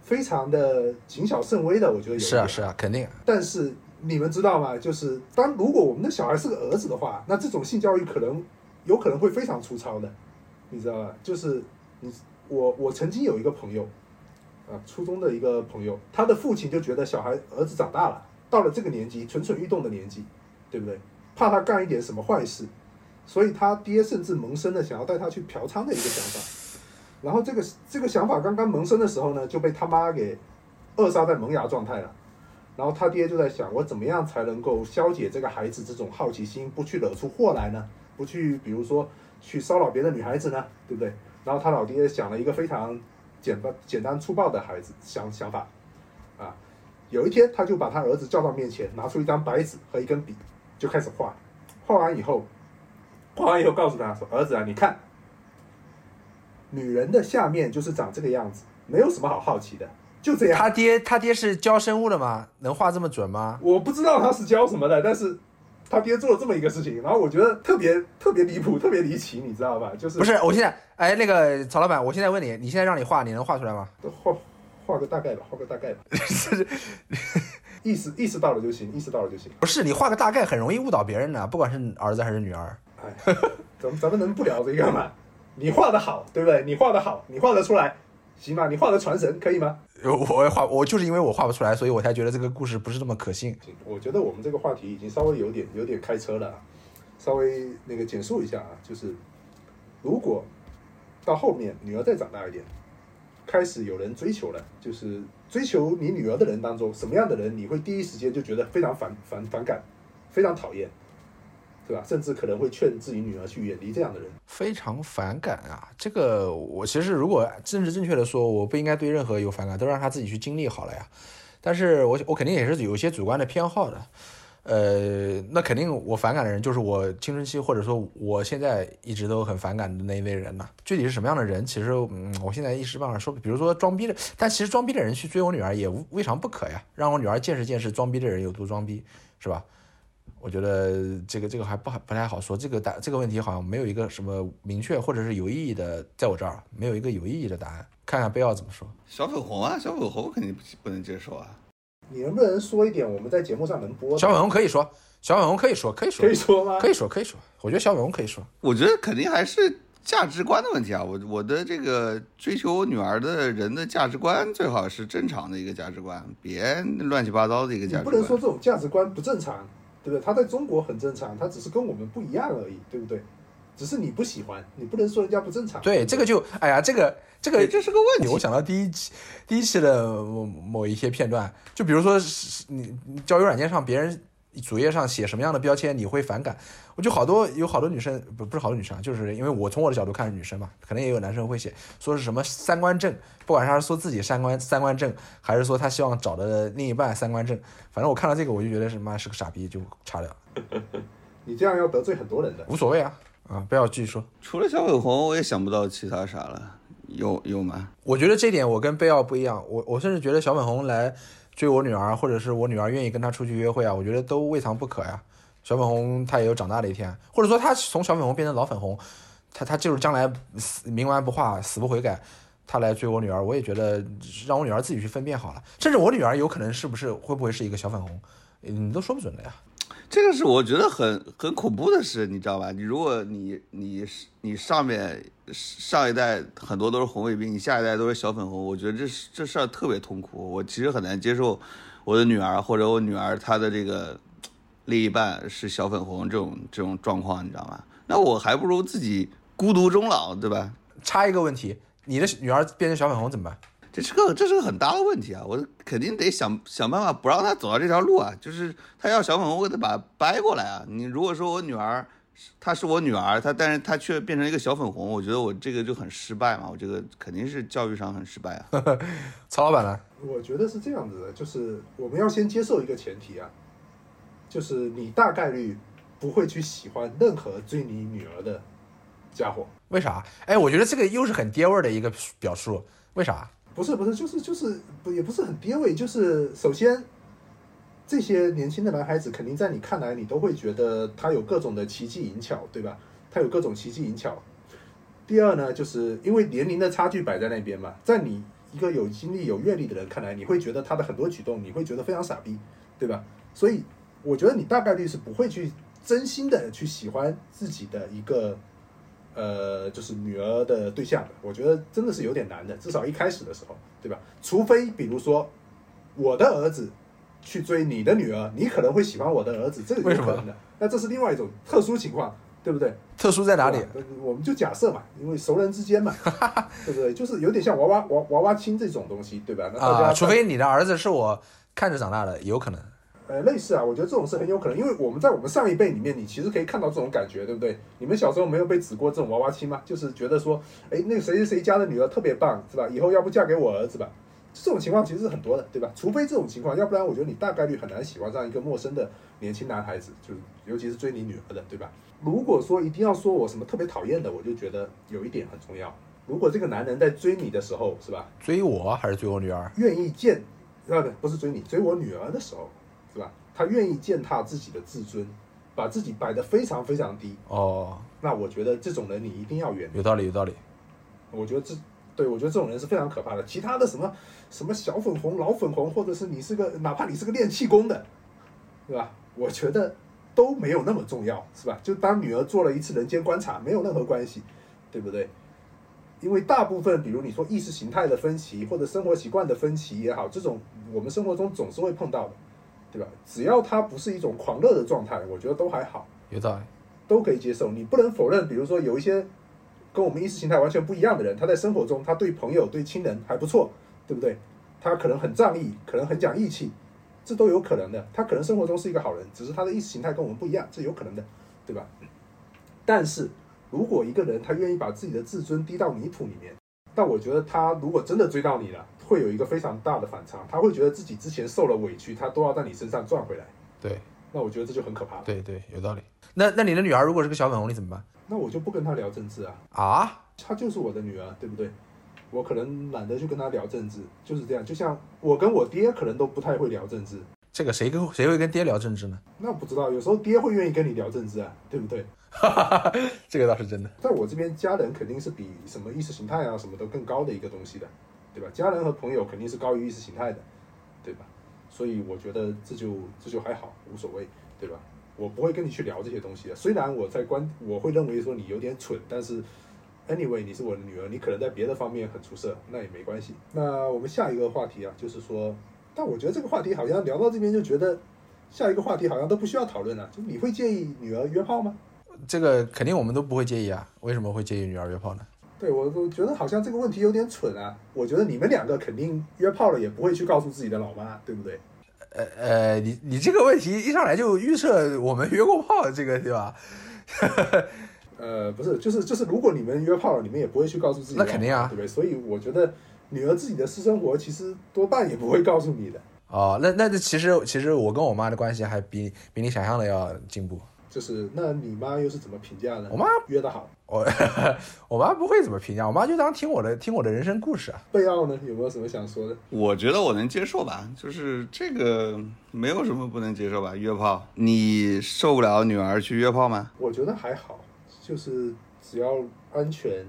非常的谨小慎微的。我觉得有是啊是啊，肯定。但是。你们知道吗？就是当如果我们的小孩是个儿子的话，那这种性教育可能有可能会非常粗糙的，你知道吧？就是你我我曾经有一个朋友，啊，初中的一个朋友，他的父亲就觉得小孩儿子长大了，到了这个年纪蠢蠢欲动的年纪，对不对？怕他干一点什么坏事，所以他爹甚至萌生了想要带他去嫖娼的一个想法。然后这个这个想法刚刚萌生的时候呢，就被他妈给扼杀在萌芽状态了。然后他爹就在想，我怎么样才能够消解这个孩子这种好奇心，不去惹出祸来呢？不去，比如说去骚扰别的女孩子呢，对不对？然后他老爹想了一个非常简单、简单粗暴的孩子想想法，啊，有一天他就把他儿子叫到面前，拿出一张白纸和一根笔，就开始画。画完以后，画完以后告诉他说：“儿子啊，你看，女人的下面就是长这个样子，没有什么好好奇的。”就这样，他爹他爹是教生物的吗？能画这么准吗？我不知道他是教什么的，但是他爹做了这么一个事情，然后我觉得特别特别离谱，特别离奇，你知道吧？就是不是？我现在哎，那个曹老板，我现在问你，你现在让你画，你能画出来吗？画画个大概吧，画个大概吧。意识意识到了就行，意识到了就行。不是你画个大概很容易误导别人的，不管是儿子还是女儿。哎，咱们咱们能不聊这个吗？你画的好，对不对？你画的好，你画得出来。行吧，你画个传神可以吗？我画我就是因为我画不出来，所以我才觉得这个故事不是那么可信。我觉得我们这个话题已经稍微有点有点开车了，稍微那个简述一下啊，就是如果到后面女儿再长大一点，开始有人追求了，就是追求你女儿的人当中，什么样的人你会第一时间就觉得非常反反反感，非常讨厌？对吧？甚至可能会劝自己女儿去远离这样的人，非常反感啊！这个我其实如果政治正确的说，我不应该对任何有反感，都让他自己去经历好了呀。但是我我肯定也是有一些主观的偏好的，呃，那肯定我反感的人就是我青春期或者说我现在一直都很反感的那一类人呐。具体是什么样的人，其实嗯，我现在一时半会儿说，比如说装逼的，但其实装逼的人去追我女儿也未尝不可呀，让我女儿见识见识装逼的人有多装逼，是吧？我觉得这个这个还不不太好说，这个答这个问题好像没有一个什么明确或者是有意义的，在我这儿没有一个有意义的答案。看看贝奥怎么说。小粉红啊，小粉红肯定不不能接受啊。你能不能说一点我们在节目上能播？小粉红可以说，小粉红可以说，可以说，可以说吗？可以说，可以说。我觉得小粉红可以说。我觉得肯定还是价值观的问题啊。我我的这个追求我女儿的人的价值观最好是正常的一个价值观，别乱七八糟的一个价值观。不能说这种价值观不正常。对不对？他在中国很正常，他只是跟我们不一样而已，对不对？只是你不喜欢，你不能说人家不正常。对，这个就，哎呀，这个这个这是个问题我想到第一期第一期的某某一些片段，就比如说你交友软件上别人主页上写什么样的标签你会反感，我就好多有好多女生不不是好多女生啊，就是因为我从我的角度看是女生嘛，可能也有男生会写说是什么三观正，不管是他说自己三观三观正，还是说他希望找的另一半三观正，反正我看到这个我就觉得是妈是个傻逼，就叉掉，你这样要得罪很多人的。无所谓啊啊，不要继续说。除了小粉红，我也想不到其他啥了。有有吗？我觉得这点我跟贝奥不一样，我我甚至觉得小粉红来追我女儿，或者是我女儿愿意跟他出去约会啊，我觉得都未尝不可呀。小粉红她也有长大的一天，或者说她从小粉红变成老粉红，她她就是将来死冥顽不化、死不悔改，她来追我女儿，我也觉得让我女儿自己去分辨好了。甚至我女儿有可能是不是会不会是一个小粉红，你都说不准的呀。这个是我觉得很很恐怖的事，你知道吧？你如果你你你上面上一代很多都是红卫兵，你下一代都是小粉红，我觉得这这事儿特别痛苦。我其实很难接受我的女儿或者我女儿她的这个另一半是小粉红这种这种状况，你知道吗？那我还不如自己孤独终老，对吧？插一个问题，你的女儿变成小粉红怎么办？这是个这是个很大的问题啊！我肯定得想想办法不让他走到这条路啊！就是他要小粉红，我得把她掰过来啊！你如果说我女儿，她是我女儿，她但是她却变成一个小粉红，我觉得我这个就很失败嘛！我这个肯定是教育上很失败啊！曹老板呢？我觉得是这样子的，就是我们要先接受一个前提啊，就是你大概率不会去喜欢任何追你女儿的家伙。为啥？哎，我觉得这个又是很爹味儿的一个表述，为啥？不是不是，就是就是不也不是很跌位，就是首先这些年轻的男孩子肯定在你看来，你都会觉得他有各种的奇技淫巧，对吧？他有各种奇技淫巧。第二呢，就是因为年龄的差距摆在那边嘛，在你一个有经历、有阅历的人看来，你会觉得他的很多举动，你会觉得非常傻逼，对吧？所以我觉得你大概率是不会去真心的去喜欢自己的一个呃，就是女儿的对象的。我觉得真的是有点难的，至少一开始的时候，对吧？除非比如说我的儿子去追你的女儿，你可能会喜欢我的儿子，这个有可能的。那这是另外一种特殊情况，对不对？特殊在哪里？我们就假设嘛，因为熟人之间嘛，对不对？就是有点像娃娃娃娃娃亲这种东西，对吧？那大家啊，除非你的儿子是我看着长大的，有可能。呃，类似啊，我觉得这种是很有可能，因为我们在我们上一辈里面，你其实可以看到这种感觉，对不对？你们小时候没有被指过这种娃娃亲吗？就是觉得说，哎，那个谁谁谁家的女儿特别棒，是吧？以后要不嫁给我儿子吧？这种情况其实是很多的，对吧？除非这种情况，要不然我觉得你大概率很难喜欢上一个陌生的年轻男孩子，就是尤其是追你女儿的，对吧？如果说一定要说我什么特别讨厌的，我就觉得有一点很重要。如果这个男人在追你的时候，是吧？追我还是追我女儿？愿意见，啊，不不是追你，追我女儿的时候，是吧？他愿意践踏自己的自尊，把自己摆得非常非常低。哦，那我觉得这种人你一定要远离。有道理，有道理。我觉得这，对我觉得这种人是非常可怕的。其他的什么什么小粉红、老粉红，或者是你是个哪怕你是个练气功的，对吧？我觉得都没有那么重要，是吧？就当女儿做了一次人间观察，没有任何关系，对不对？因为大部分，比如你说意识形态的分歧或者生活习惯的分歧也好，这种我们生活中总是会碰到的，对吧？只要他不是一种狂热的状态，我觉得都还好。有道理。都可以接受。你不能否认，比如说有一些跟我们意识形态完全不一样的人，他在生活中他对朋友、对亲人还不错，对不对？他可能很仗义，可能很讲义气，这都有可能的。他可能生活中是一个好人，只是他的意识形态跟我们不一样，这有可能的，对吧？但是如果一个人他愿意把自己的自尊低到泥土里面，但我觉得他如果真的追到你了，会有一个非常大的反差，他会觉得自己之前受了委屈，他都要在你身上赚回来。对，那我觉得这就很可怕了。对对，有道理。那那你的女儿如果是个小粉红，你怎么办？那我就不跟她聊政治啊。啊？她就是我的女儿，对不对？我可能懒得去跟她聊政治，就是这样。就像我跟我爹可能都不太会聊政治，这个谁跟谁会跟爹聊政治呢？那不知道，有时候爹会愿意跟你聊政治啊，对不对？这个倒是真的。在我这边，家人肯定是比什么意识形态啊什么都更高的一个东西的，对吧？家人和朋友肯定是高于意识形态的，对吧？所以我觉得这就这就还好，无所谓，对吧？我不会跟你去聊这些东西的。虽然我在观，我会认为说你有点蠢，但是 anyway 你是我的女儿，你可能在别的方面很出色，那也没关系。那我们下一个话题啊，就是说，但我觉得这个话题好像聊到这边就觉得下一个话题好像都不需要讨论了。就你会介意女儿约炮吗？这个肯定我们都不会介意啊。为什么会介意女儿约炮呢？对我我觉得好像这个问题有点蠢啊。我觉得你们两个肯定约炮了，也不会去告诉自己的老妈，对不对？呃呃，你你这个问题一上来就预设我们约过炮，这个对吧？呃，不是，就是就是，如果你们约炮了，你们也不会去告诉自己的，那肯定啊对不对？所以我觉得女儿自己的私生活，其实多半也不会告诉你的。哦，那那这其实其实我跟我妈的关系还比比你想象的要进步。就是那你妈又是怎么评价呢？我妈约的好，我我妈不会怎么评价，我妈就当听我的听我的人生故事啊。贝奥呢有没有什么想说的？我觉得我能接受吧，就是这个没有什么不能接受吧。约炮，你受不了女儿去约炮吗？我觉得还好，就是只要安全、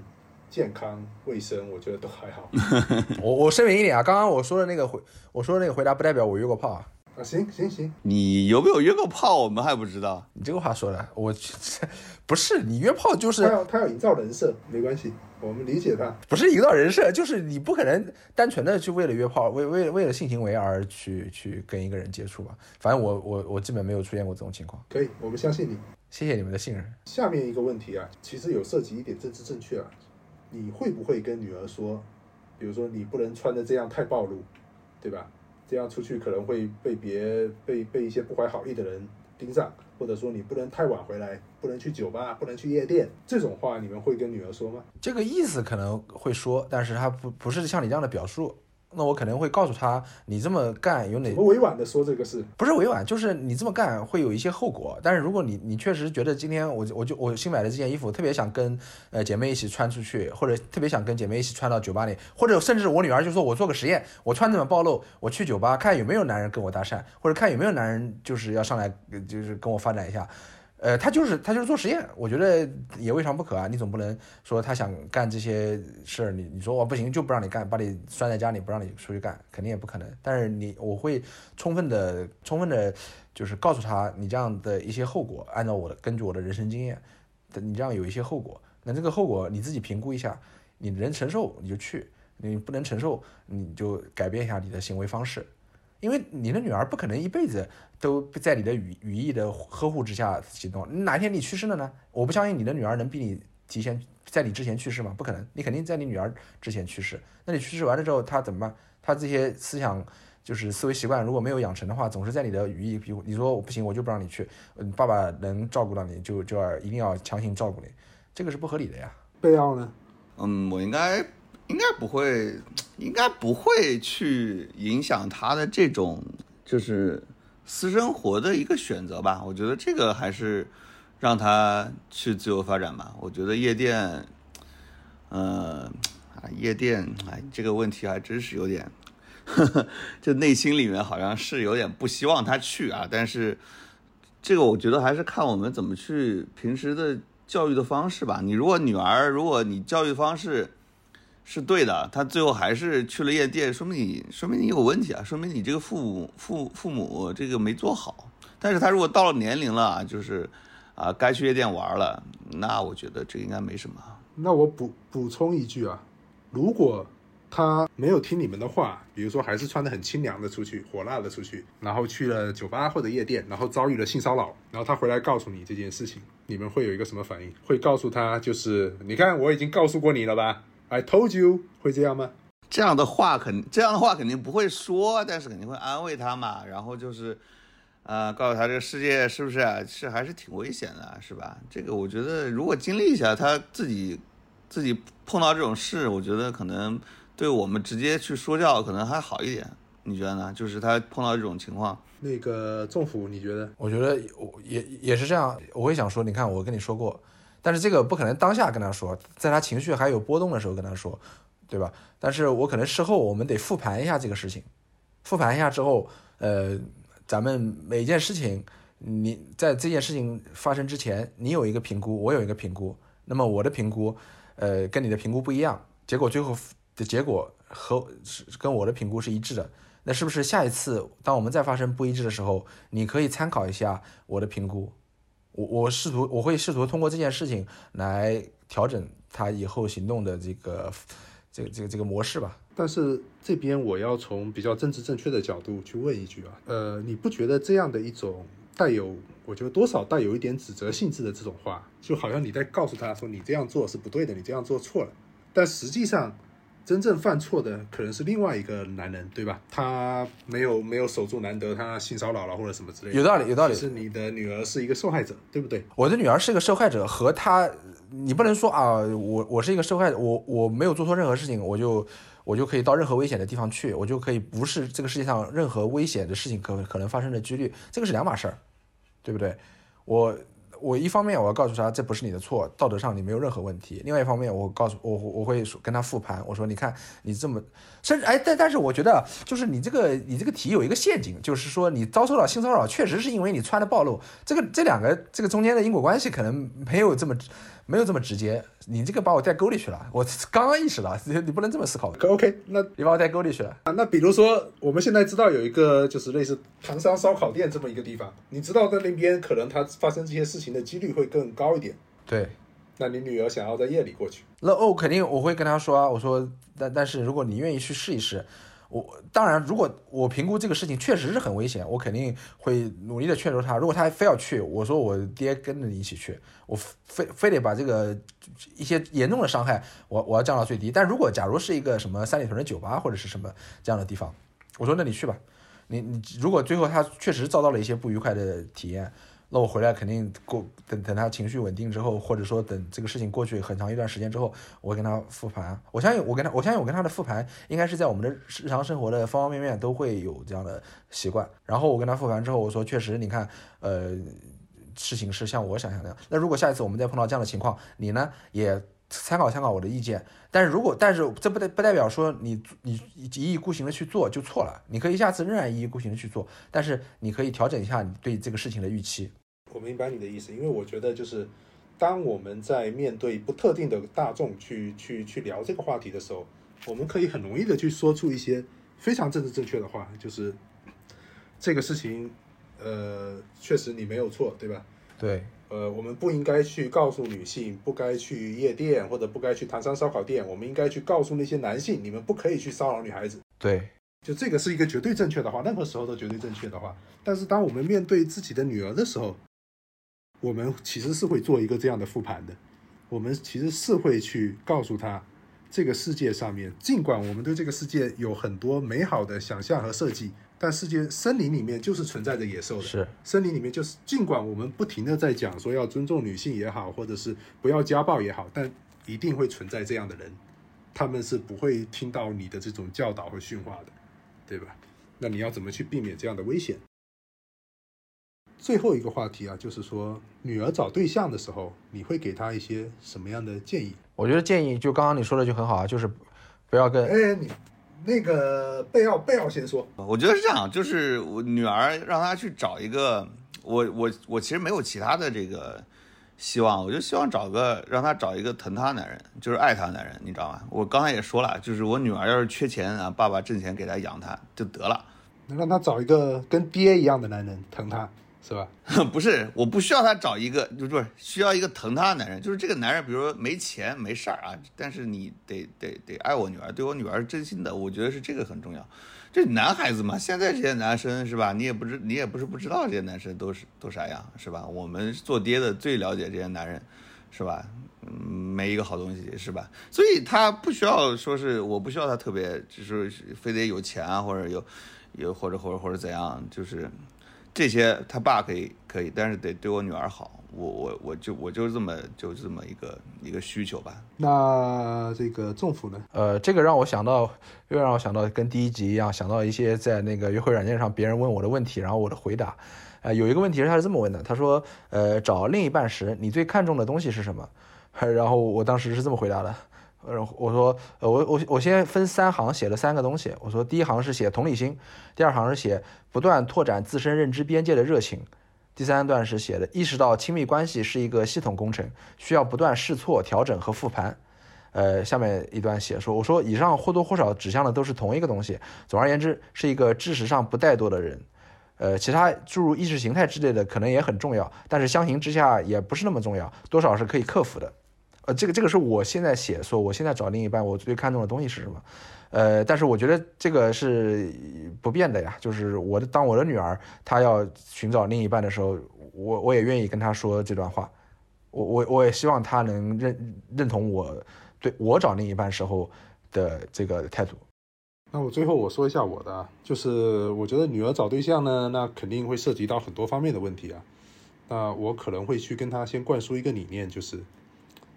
健康、卫生，我觉得都还好。我我声明一点啊，刚刚我说的那个回我说的那个回答不代表我约过炮啊。啊，行行行，你有没有约过炮？我们还不知道。你这个话说的，我去不是你约炮就是他要他要营造人设，没关系，我们理解他。不是营造人设，就是你不可能单纯的去为了约炮，为为为了性行为而去去跟一个人接触吧。反正我我我基本没有出现过这种情况。可以，我们相信你。谢谢你们的信任。下面一个问题啊，其实有涉及一点政治正确啊。你会不会跟女儿说，比如说你不能穿的这样太暴露，对吧？这样出去可能会被别被被一些不怀好意的人盯上，或者说你不能太晚回来，不能去酒吧，不能去夜店，这种话你们会跟女儿说吗？这个意思可能会说，但是他不不是像你这样的表述。那我可能会告诉他，你这么干有哪怎么委婉的说这个事？不是委婉，就是你这么干会有一些后果。但是如果你你确实觉得今天我我就我新买的这件衣服特别想跟呃姐妹一起穿出去，或者特别想跟姐妹一起穿到酒吧里，或者甚至我女儿就说我做个实验，我穿这么暴露，我去酒吧看有没有男人跟我搭讪，或者看有没有男人就是要上来呃就是跟我发展一下。呃，他就是他就是做实验，我觉得也未尝不可啊。你总不能说他想干这些事儿，你你说我不行就不让你干，把你拴在家里不让你出去干，肯定也不可能。但是你我会充分的充分的，就是告诉他你这样的一些后果，按照我的根据我的人生经验，你这样有一些后果，那这个后果你自己评估一下，你能承受你就去，你不能承受你就改变一下你的行为方式。因为你的女儿不可能一辈子都在你的羽羽翼的呵护之下行动，哪天你去世了呢？我不相信你的女儿能比你提前在你之前去世吗？不可能，你肯定在你女儿之前去世。那你去世完了之后，她怎么办？她这些思想就是思维习惯如果没有养成的话，总是在你的羽翼。比如你说我不行，我就不让你去，嗯，爸爸能照顾到你就就要一定要强行照顾你，这个是不合理的呀。贝奥呢？嗯，我应该应该不会，应该不会去影响他的这种就是私生活的一个选择吧。我觉得这个还是让他去自由发展吧。我觉得夜店，呃，啊，夜店，哎，这个问题还真是有点，呵 呵就内心里面好像是有点不希望他去啊。但是这个我觉得还是看我们怎么去平时的教育的方式吧。你如果女儿，如果你教育方式是对的，他最后还是去了夜店，说明你说明你有问题啊，说明你这个父母父父母这个没做好。但是他如果到了年龄了，就是啊该去夜店玩了，那我觉得这应该没什么。那我补补充一句啊，如果他没有听你们的话，比如说还是穿的很清凉的出去，火辣的出去，然后去了酒吧或者夜店，然后遭遇了性骚扰，然后他回来告诉你这件事情，你们会有一个什么反应？会告诉他就是你看我已经告诉过你了吧？I told you，会这样吗？这样的话肯这样的话肯定不会说，但是肯定会安慰他嘛。然后就是，呃，告诉他这个世界是不是啊是还是挺危险的，是吧？这个我觉得如果经历一下，他自己自己碰到这种事，我觉得可能对我们直接去说教可能还好一点。你觉得呢？就是他碰到这种情况，那个政府你觉得？我觉得我也也是这样，我会想说，你看我跟你说过，但是这个不可能当下跟他说，在他情绪还有波动的时候跟他说，对吧？但是我可能事后我们得复盘一下这个事情，复盘一下之后，呃，咱们每件事情，你在这件事情发生之前，你有一个评估，我有一个评估，那么我的评估，呃，跟你的评估不一样，结果最后的结果和是跟我的评估是一致的。那是不是下一次当我们再发生不一致的时候，你可以参考一下我的评估？我我试图我会试图通过这件事情来调整他以后行动的这个这个这个这个模式吧。但是这边我要从比较政治正确的角度去问一句啊，呃，你不觉得这样的一种带有，我觉得多少带有一点指责性质的这种话，就好像你在告诉他说你这样做是不对的，你这样做错了。但实际上，真正犯错的可能是另外一个男人，对吧？他没有没有守住难得，他性骚扰了或者什么之类的。有道理有道理是你的女儿是一个受害者，对不对？我的女儿是一个受害者，和她，你不能说啊，我我是一个受害者，我我没有做错任何事情，我就我就可以到任何危险的地方去，我就可以不是这个世界上任何危险的事情可可能发生的几率，这个是两码事儿，对不对？我我一方面我要告诉他这不是你的错，道德上你没有任何问题；另外一方面我告诉我我会跟他复盘，我说你看你这么，甚至哎，但但是我觉得就是你这个你这个题有一个陷阱，就是说你遭受到性骚扰确实是因为你穿的暴露，这个这两个这个中间的因果关系可能没有这么没有这么直接，你这个把我带沟里去了，我刚刚意识到你 你不能这么思考，可 OK，那你把我带沟里去了。啊，那比如说，我们现在知道有一个就是类似唐山烧烤店这么一个地方，你知道在那边可能它发生这些事情的几率会更高一点。对，那你女儿想要在夜里过去，那哦，肯定我会跟她说啊，我说，但但是如果你愿意去试一试，我当然，如果我评估这个事情确实是很危险，我肯定会努力的劝说他。如果他非要去，我说我爹跟着你一起去，我非非得把这个一些严重的伤害，我我要降到最低。但如果假如是一个什么三里屯的酒吧或者是什么这样的地方，我说那你去吧，你你如果最后他确实遭到了一些不愉快的体验。那我回来肯定过等等他情绪稳定之后，或者说等这个事情过去很长一段时间之后，我跟他复盘。我相信我跟他，我相信我跟他的复盘应该是在我们的日常生活的方方面面都会有这样的习惯。然后我跟他复盘之后，我说确实，你看，呃，事情是像我想象那样。那如果下一次我们再碰到这样的情况，你呢也参考参考我的意见。但是如果但是这不代不代表说你你一意孤行的去做就错了。你可以下次仍然一意孤行的去做，但是你可以调整一下你对这个事情的预期。我明白你的意思，因为我觉得就是，当我们在面对不特定的大众去去去聊这个话题的时候，我们可以很容易的去说出一些非常政治正确的话，就是这个事情，呃，确实你没有错，对吧？对，呃，我们不应该去告诉女性不该去夜店或者不该去唐山烧烤店，我们应该去告诉那些男性，你们不可以去骚扰女孩子。对，就这个是一个绝对正确的话，任何时候都绝对正确的话。但是当我们面对自己的女儿的时候，我们其实是会做一个这样的复盘的。我们其实是会去告诉他，这个世界上面，尽管我们对这个世界有很多美好的想象和设计，但世界森林里面就是存在着野兽的。是森林里面就是，尽管我们不停的在讲说要尊重女性也好，或者是不要家暴也好，但一定会存在这样的人，他们是不会听到你的这种教导和训话的，对吧？那你要怎么去避免这样的危险？最后一个话题啊，就是说女儿找对象的时候，你会给她一些什么样的建议？我觉得建议就刚刚你说的就很好啊，就是不要跟哎，你那个贝奥贝奥先说，我觉得是这样，就是我女儿让她去找一个，我我我其实没有其他的这个希望，我就希望找个让她找一个疼她的男人，就是爱她的男人，你知道吗？我刚才也说了，就是我女儿要是缺钱啊，爸爸挣钱给她养她就得了。能让她找一个跟爹一样的男人疼她，是吧？不是，我不需要她找一个，就不是需要一个疼她的男人，就是这个男人，比如说没钱没事儿啊，但是你得得得爱我女儿，对我女儿是真心的，我觉得是这个很重要。这男孩子嘛，现在这些男生是吧？你也不知你也不是不知道这些男生都是都啥样是吧？我们做爹的最了解这些男人，是吧？嗯，没一个好东西是吧？所以他不需要说是我不需要他特别，就是非得有钱啊，或者有有或者或者或者怎样，就是这些他爸可以可以，但是得对我女儿好。我我我就我就这么就这么一个一个需求吧。那这个政府呢？呃，这个让我想到，又让我想到跟第一集一样，想到一些在那个约会软件上别人问我的问题，然后我的回答。呃，有一个问题是他是这么问的，他说，呃，找另一半时，你最看重的东西是什么？然后我当时是这么回答的，呃，我说，呃，我我我先分三行写了三个东西，我说第一行是写同理心，第二行是写不断拓展自身认知边界的热情。第三段是写的，意识到亲密关系是一个系统工程，需要不断试错、调整和复盘。呃，下面一段写说，我说以上或多或少指向的都是同一个东西。总而言之，是一个知识上不怠惰的人。呃，其他诸如意识形态之类的可能也很重要，但是相形之下也不是那么重要，多少是可以克服的。呃，这个这个是我现在写说我现在找另一半我最看重的东西是什么，呃，但是我觉得这个是不变的呀，就是我的当我的女儿她要寻找另一半的时候，我我也愿意跟她说这段话，我我我也希望她能认认同我对我找另一半时候的这个态度。那我最后我说一下我的，就是我觉得女儿找对象呢，那肯定会涉及到很多方面的问题啊。那我可能会去跟她先灌输一个理念，就是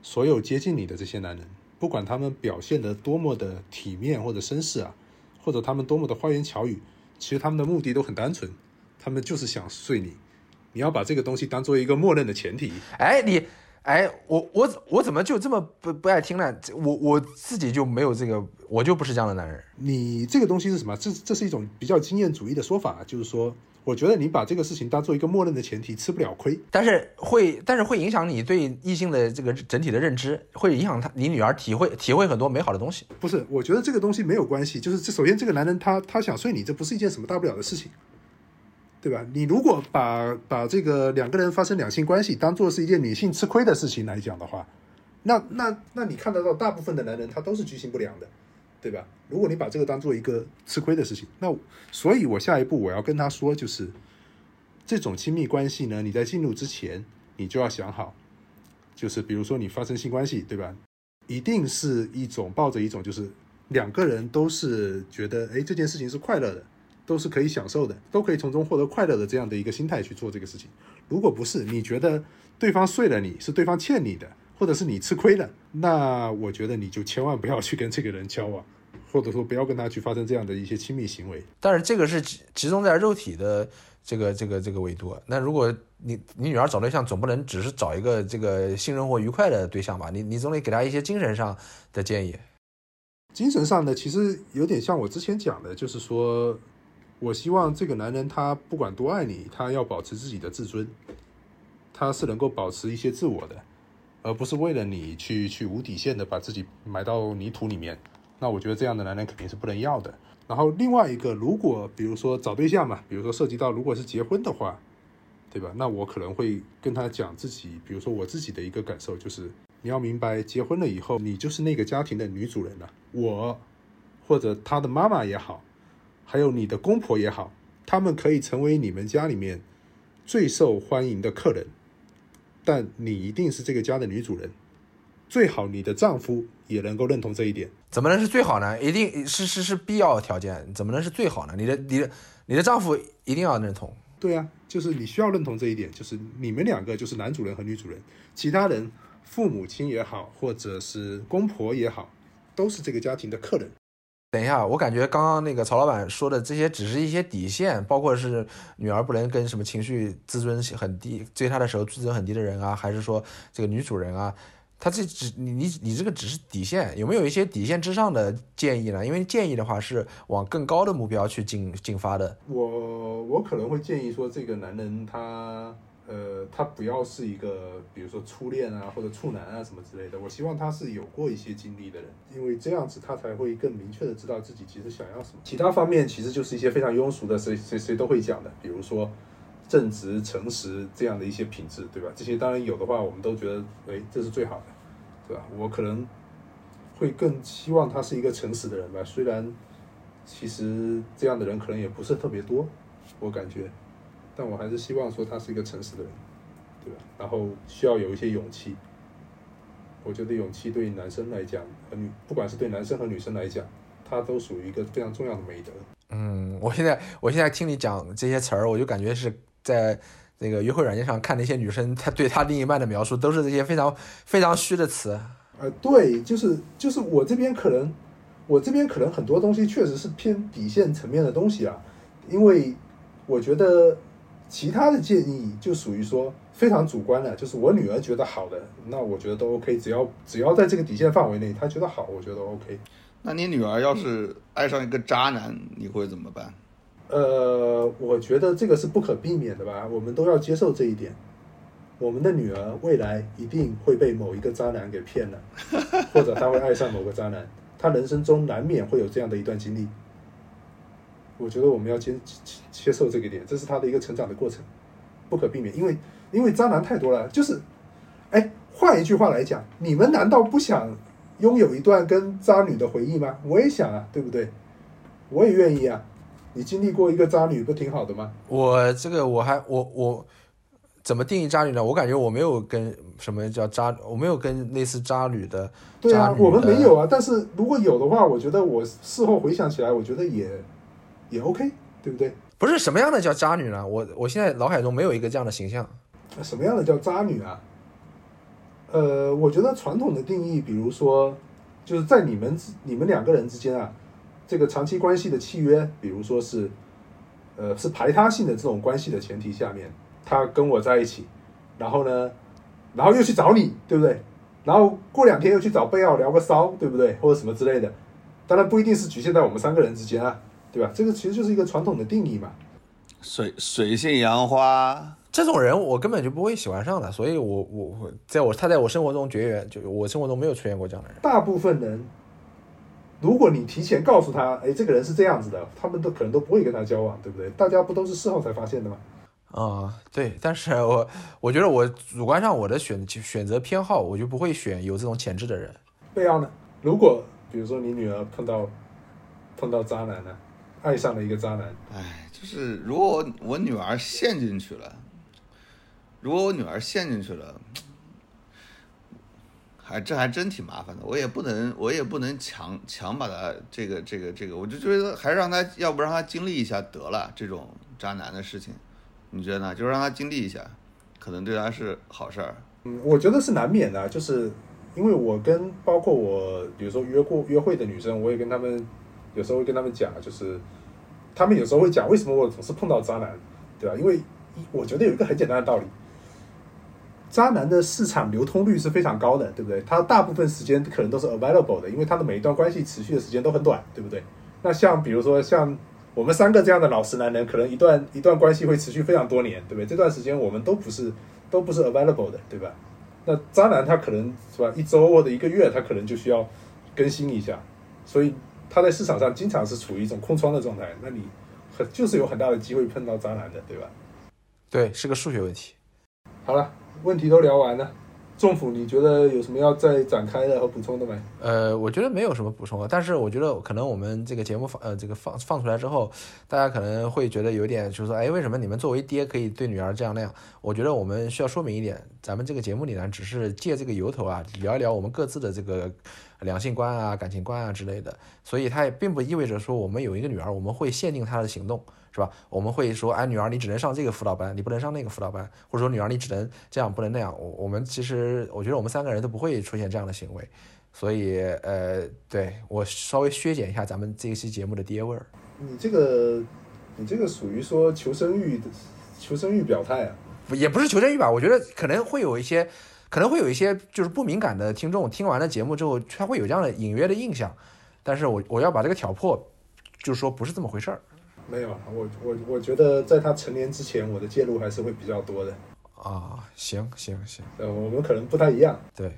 所有接近你的这些男人，不管他们表现得多么的体面或者绅士啊，或者他们多么的花言巧语，其实他们的目的都很单纯，他们就是想睡你。你要把这个东西当做一个默认的前提。哎，你，哎，我我我怎么就这么不不爱听呢？这我我自己就没有这个，我就不是这样的男人。你这个东西是什么？这这是一种比较经验主义的说法，就是说，我觉得你把这个事情当做一个默认的前提，吃不了亏。但是会，但是会影响你对异性的这个整体的认知，会影响他你女儿体会体会很多美好的东西。不是，我觉得这个东西没有关系。就是这，首先这个男人他他想睡你，这不是一件什么大不了的事情，对吧？你如果把把这个两个人发生两性关系当做是一件女性吃亏的事情来讲的话，那那那你看得到大部分的男人他都是居心不良的，对吧？如果你把这个当做一个吃亏的事情，那所以，我下一步我要跟他说，就是这种亲密关系呢，你在进入之前，你就要想好，就是比如说你发生性关系，对吧？一定是一种抱着一种就是两个人都是觉得，哎，这件事情是快乐的，都是可以享受的，都可以从中获得快乐的这样的一个心态去做这个事情。如果不是，你觉得对方睡了你是对方欠你的，或者是你吃亏了，那我觉得你就千万不要去跟这个人交往，或者说不要跟他去发生这样的一些亲密行为。但是这个是集集中在肉体的这个这个这个维度。那如果你你女儿找对象，总不能只是找一个这个性生活愉快的对象吧？你你总得给她一些精神上的建议。精神上的其实有点像我之前讲的，就是说我希望这个男人他不管多爱你，他要保持自己的自尊，他是能够保持一些自我的，而不是为了你去去无底线的把自己埋到泥土里面。那我觉得这样的男人肯定是不能要的。然后另外一个，如果比如说找对象嘛，比如说涉及到如果是结婚的话，对吧？那我可能会跟他讲自己，比如说我自己的一个感受，就是你要明白，结婚了以后，你就是那个家庭的女主人了。我或者他的妈妈也好，还有你的公婆也好，他们可以成为你们家里面最受欢迎的客人，但你一定是这个家的女主人。最好你的丈夫也能够认同这一点。怎么能是最好呢？一定是是是必要条件，怎么能是最好呢？你的你的你的丈夫一定要认同。对啊，就是你需要认同这一点，就是你们两个就是男主人和女主人，其他人父母亲也好，或者是公婆也好，都是这个家庭的客人。等一下，我感觉刚刚那个曹老板说的这些只是一些底线，包括是女儿不能跟什么情绪自尊很低，追她的时候自尊很低的人啊，还是说这个女主人啊，他这只你你你这个只是底线，有没有一些底线之上的建议呢？因为建议的话是往更高的目标去进进发的。我我可能会建议说，这个男人他呃，他不要是一个比如说初恋啊或者处男啊什么之类的。我希望他是有过一些经历的人，因为这样子他才会更明确的知道自己其实想要什么。其他方面其实就是一些非常庸俗的，谁谁谁都会讲的，比如说正直、诚实这样的一些品质，对吧？这些当然有的话，我们都觉得，哎，这是最好的，对吧？我可能会更希望他是一个诚实的人吧，虽然其实这样的人可能也不是特别多，我感觉，但我还是希望说他是一个诚实的人，对吧？然后需要有一些勇气。我觉得勇气对于男生来讲和女，不管是对男生和女生来讲，它都属于一个非常重要的美德。嗯，我现在我现在听你讲这些词儿，我就感觉是在那个约会软件上看那些女生，她对她另一半的描述都是这些非常非常虚的词。呃，对，就是就是我这边可能，我这边可能很多东西确实是偏底线层面的东西啊，因为我觉得其他的建议就属于说非常主观的，就是我女儿觉得好的，那我觉得都 OK，只要只要在这个底线范围内，她觉得好，我觉得 OK。那你女儿要是爱上一个渣男，你会怎么办？呃，我觉得这个是不可避免的吧，我们都要接受这一点。我们的女儿未来一定会被某一个渣男给骗了，或者她会爱上某个渣男，她人生中难免会有这样的一段经历。我觉得我们要接接接受这个点，这是她的一个成长的过程，不可避免。因为因为渣男太多了，就是，哎，换换一句话来讲，你们难道不想拥有一段跟渣女的回忆吗？我也想啊，对不对？我也愿意啊。你经历过一个渣女，不挺好的吗？我这个我还我我怎么定义渣女呢？我感觉我没有跟什么叫渣，我没有跟类似渣女的。对啊我们没有啊。但是如果有的话，我觉得我事后回想起来，我觉得也也 OK，对不对？不是什么样的叫渣女呢？我我现在脑海中没有一个这样的形象。什么样的叫渣女啊？呃，我觉得传统的定义，比如说，就是在你们你们两个人之间啊，这个长期关系的契约，比如说是，呃，是排他性的这种关系的前提下面，他跟我在一起，然后呢，然后又去找你，对不对？然后过两天又去找贝奥聊个骚，对不对？或者什么之类的，当然不一定是局限在我们三个人之间啊，对吧？这个其实就是一个传统的定义嘛。水水性杨花，这种人我根本就不会喜欢上的，所以我我我在我他在我生活中绝缘，就我生活中没有出现过这样的人。大部分人，如果你提前告诉他，哎，这个人是这样子的，他们都可能都不会跟他交往，对不对？大家不都是事后才发现的吗？啊、对，但是我我觉得我主观上我的选选择偏好，我就不会选有这种潜质的人。贝奥呢？如果比如说你女儿碰到碰到渣男呢，爱上了一个渣男，哎，就是如果我我女儿陷进去了，如果我女儿陷进去了，还这还真挺麻烦的。我也不能，我也不能强强把他这个这个这个，我就觉得还是让他，要不让他经历一下得了这种渣男的事情，你觉得呢？就让他经历一下，可能对他是好事儿。嗯，我觉得是难免的，就是因为我跟包括我，比如说约过约会的女生，我也跟她们有时候会跟她们讲，就是她们有时候会讲为什么我总是碰到渣男，对吧？因为我觉得有一个很简单的道理，渣男的市场流通率是非常高的，对不对？他大部分时间可能都是 available 的，因为他的每一段关系持续的时间都很短，对不对？那像比如说像我们三个这样的老实男人，可能一段一段关系会持续非常多年，对不对？这段时间我们都不是都不是 available 的，对吧？那渣男他可能是吧，一周或者一个月，他可能就需要更新一下，所以他在市场上经常是处于一种空窗的状态。那你很就是有很大的机会碰到渣男的，对吧？对，是个数学问题。好了，问题都聊完了，仲甫，你觉得有什么要再展开的和补充的没？呃，我觉得没有什么补充的，但是我觉得可能我们这个节目放呃这个放放出来之后，大家可能会觉得有点就是说，哎，为什么你们作为爹可以对女儿这样那样？我觉得我们需要说明一点，咱们这个节目里呢，只是借这个由头啊，聊一聊我们各自的这个两性观啊、感情观啊之类的，所以它也并不意味着说我们有一个女儿，我们会限定她的行动。是吧？我们会说，哎，女儿你只能上这个辅导班，你不能上那个辅导班，或者说女儿你只能这样，不能那样。我我们其实我觉得我们三个人都不会出现这样的行为。所以，呃，对我稍微削减一下咱们这一期节目的爹味儿。你这个，你这个属于说求生欲的求生欲表态啊？不也不是求生欲吧？我觉得可能会有一些，可能会有一些就是不敏感的听众听完了节目之后，他会有这样的隐约的印象。但是我我要把这个挑破，就是说不是这么回事儿没有啊，我我我觉得在他成年之前，我的介入还是会比较多的。啊。行行行，呃，我们可能不太一样。对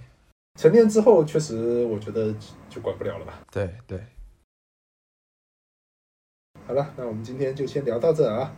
成年之后，确实我觉得就管不了了吧。对对，好了，那我们今天就先聊到这啊。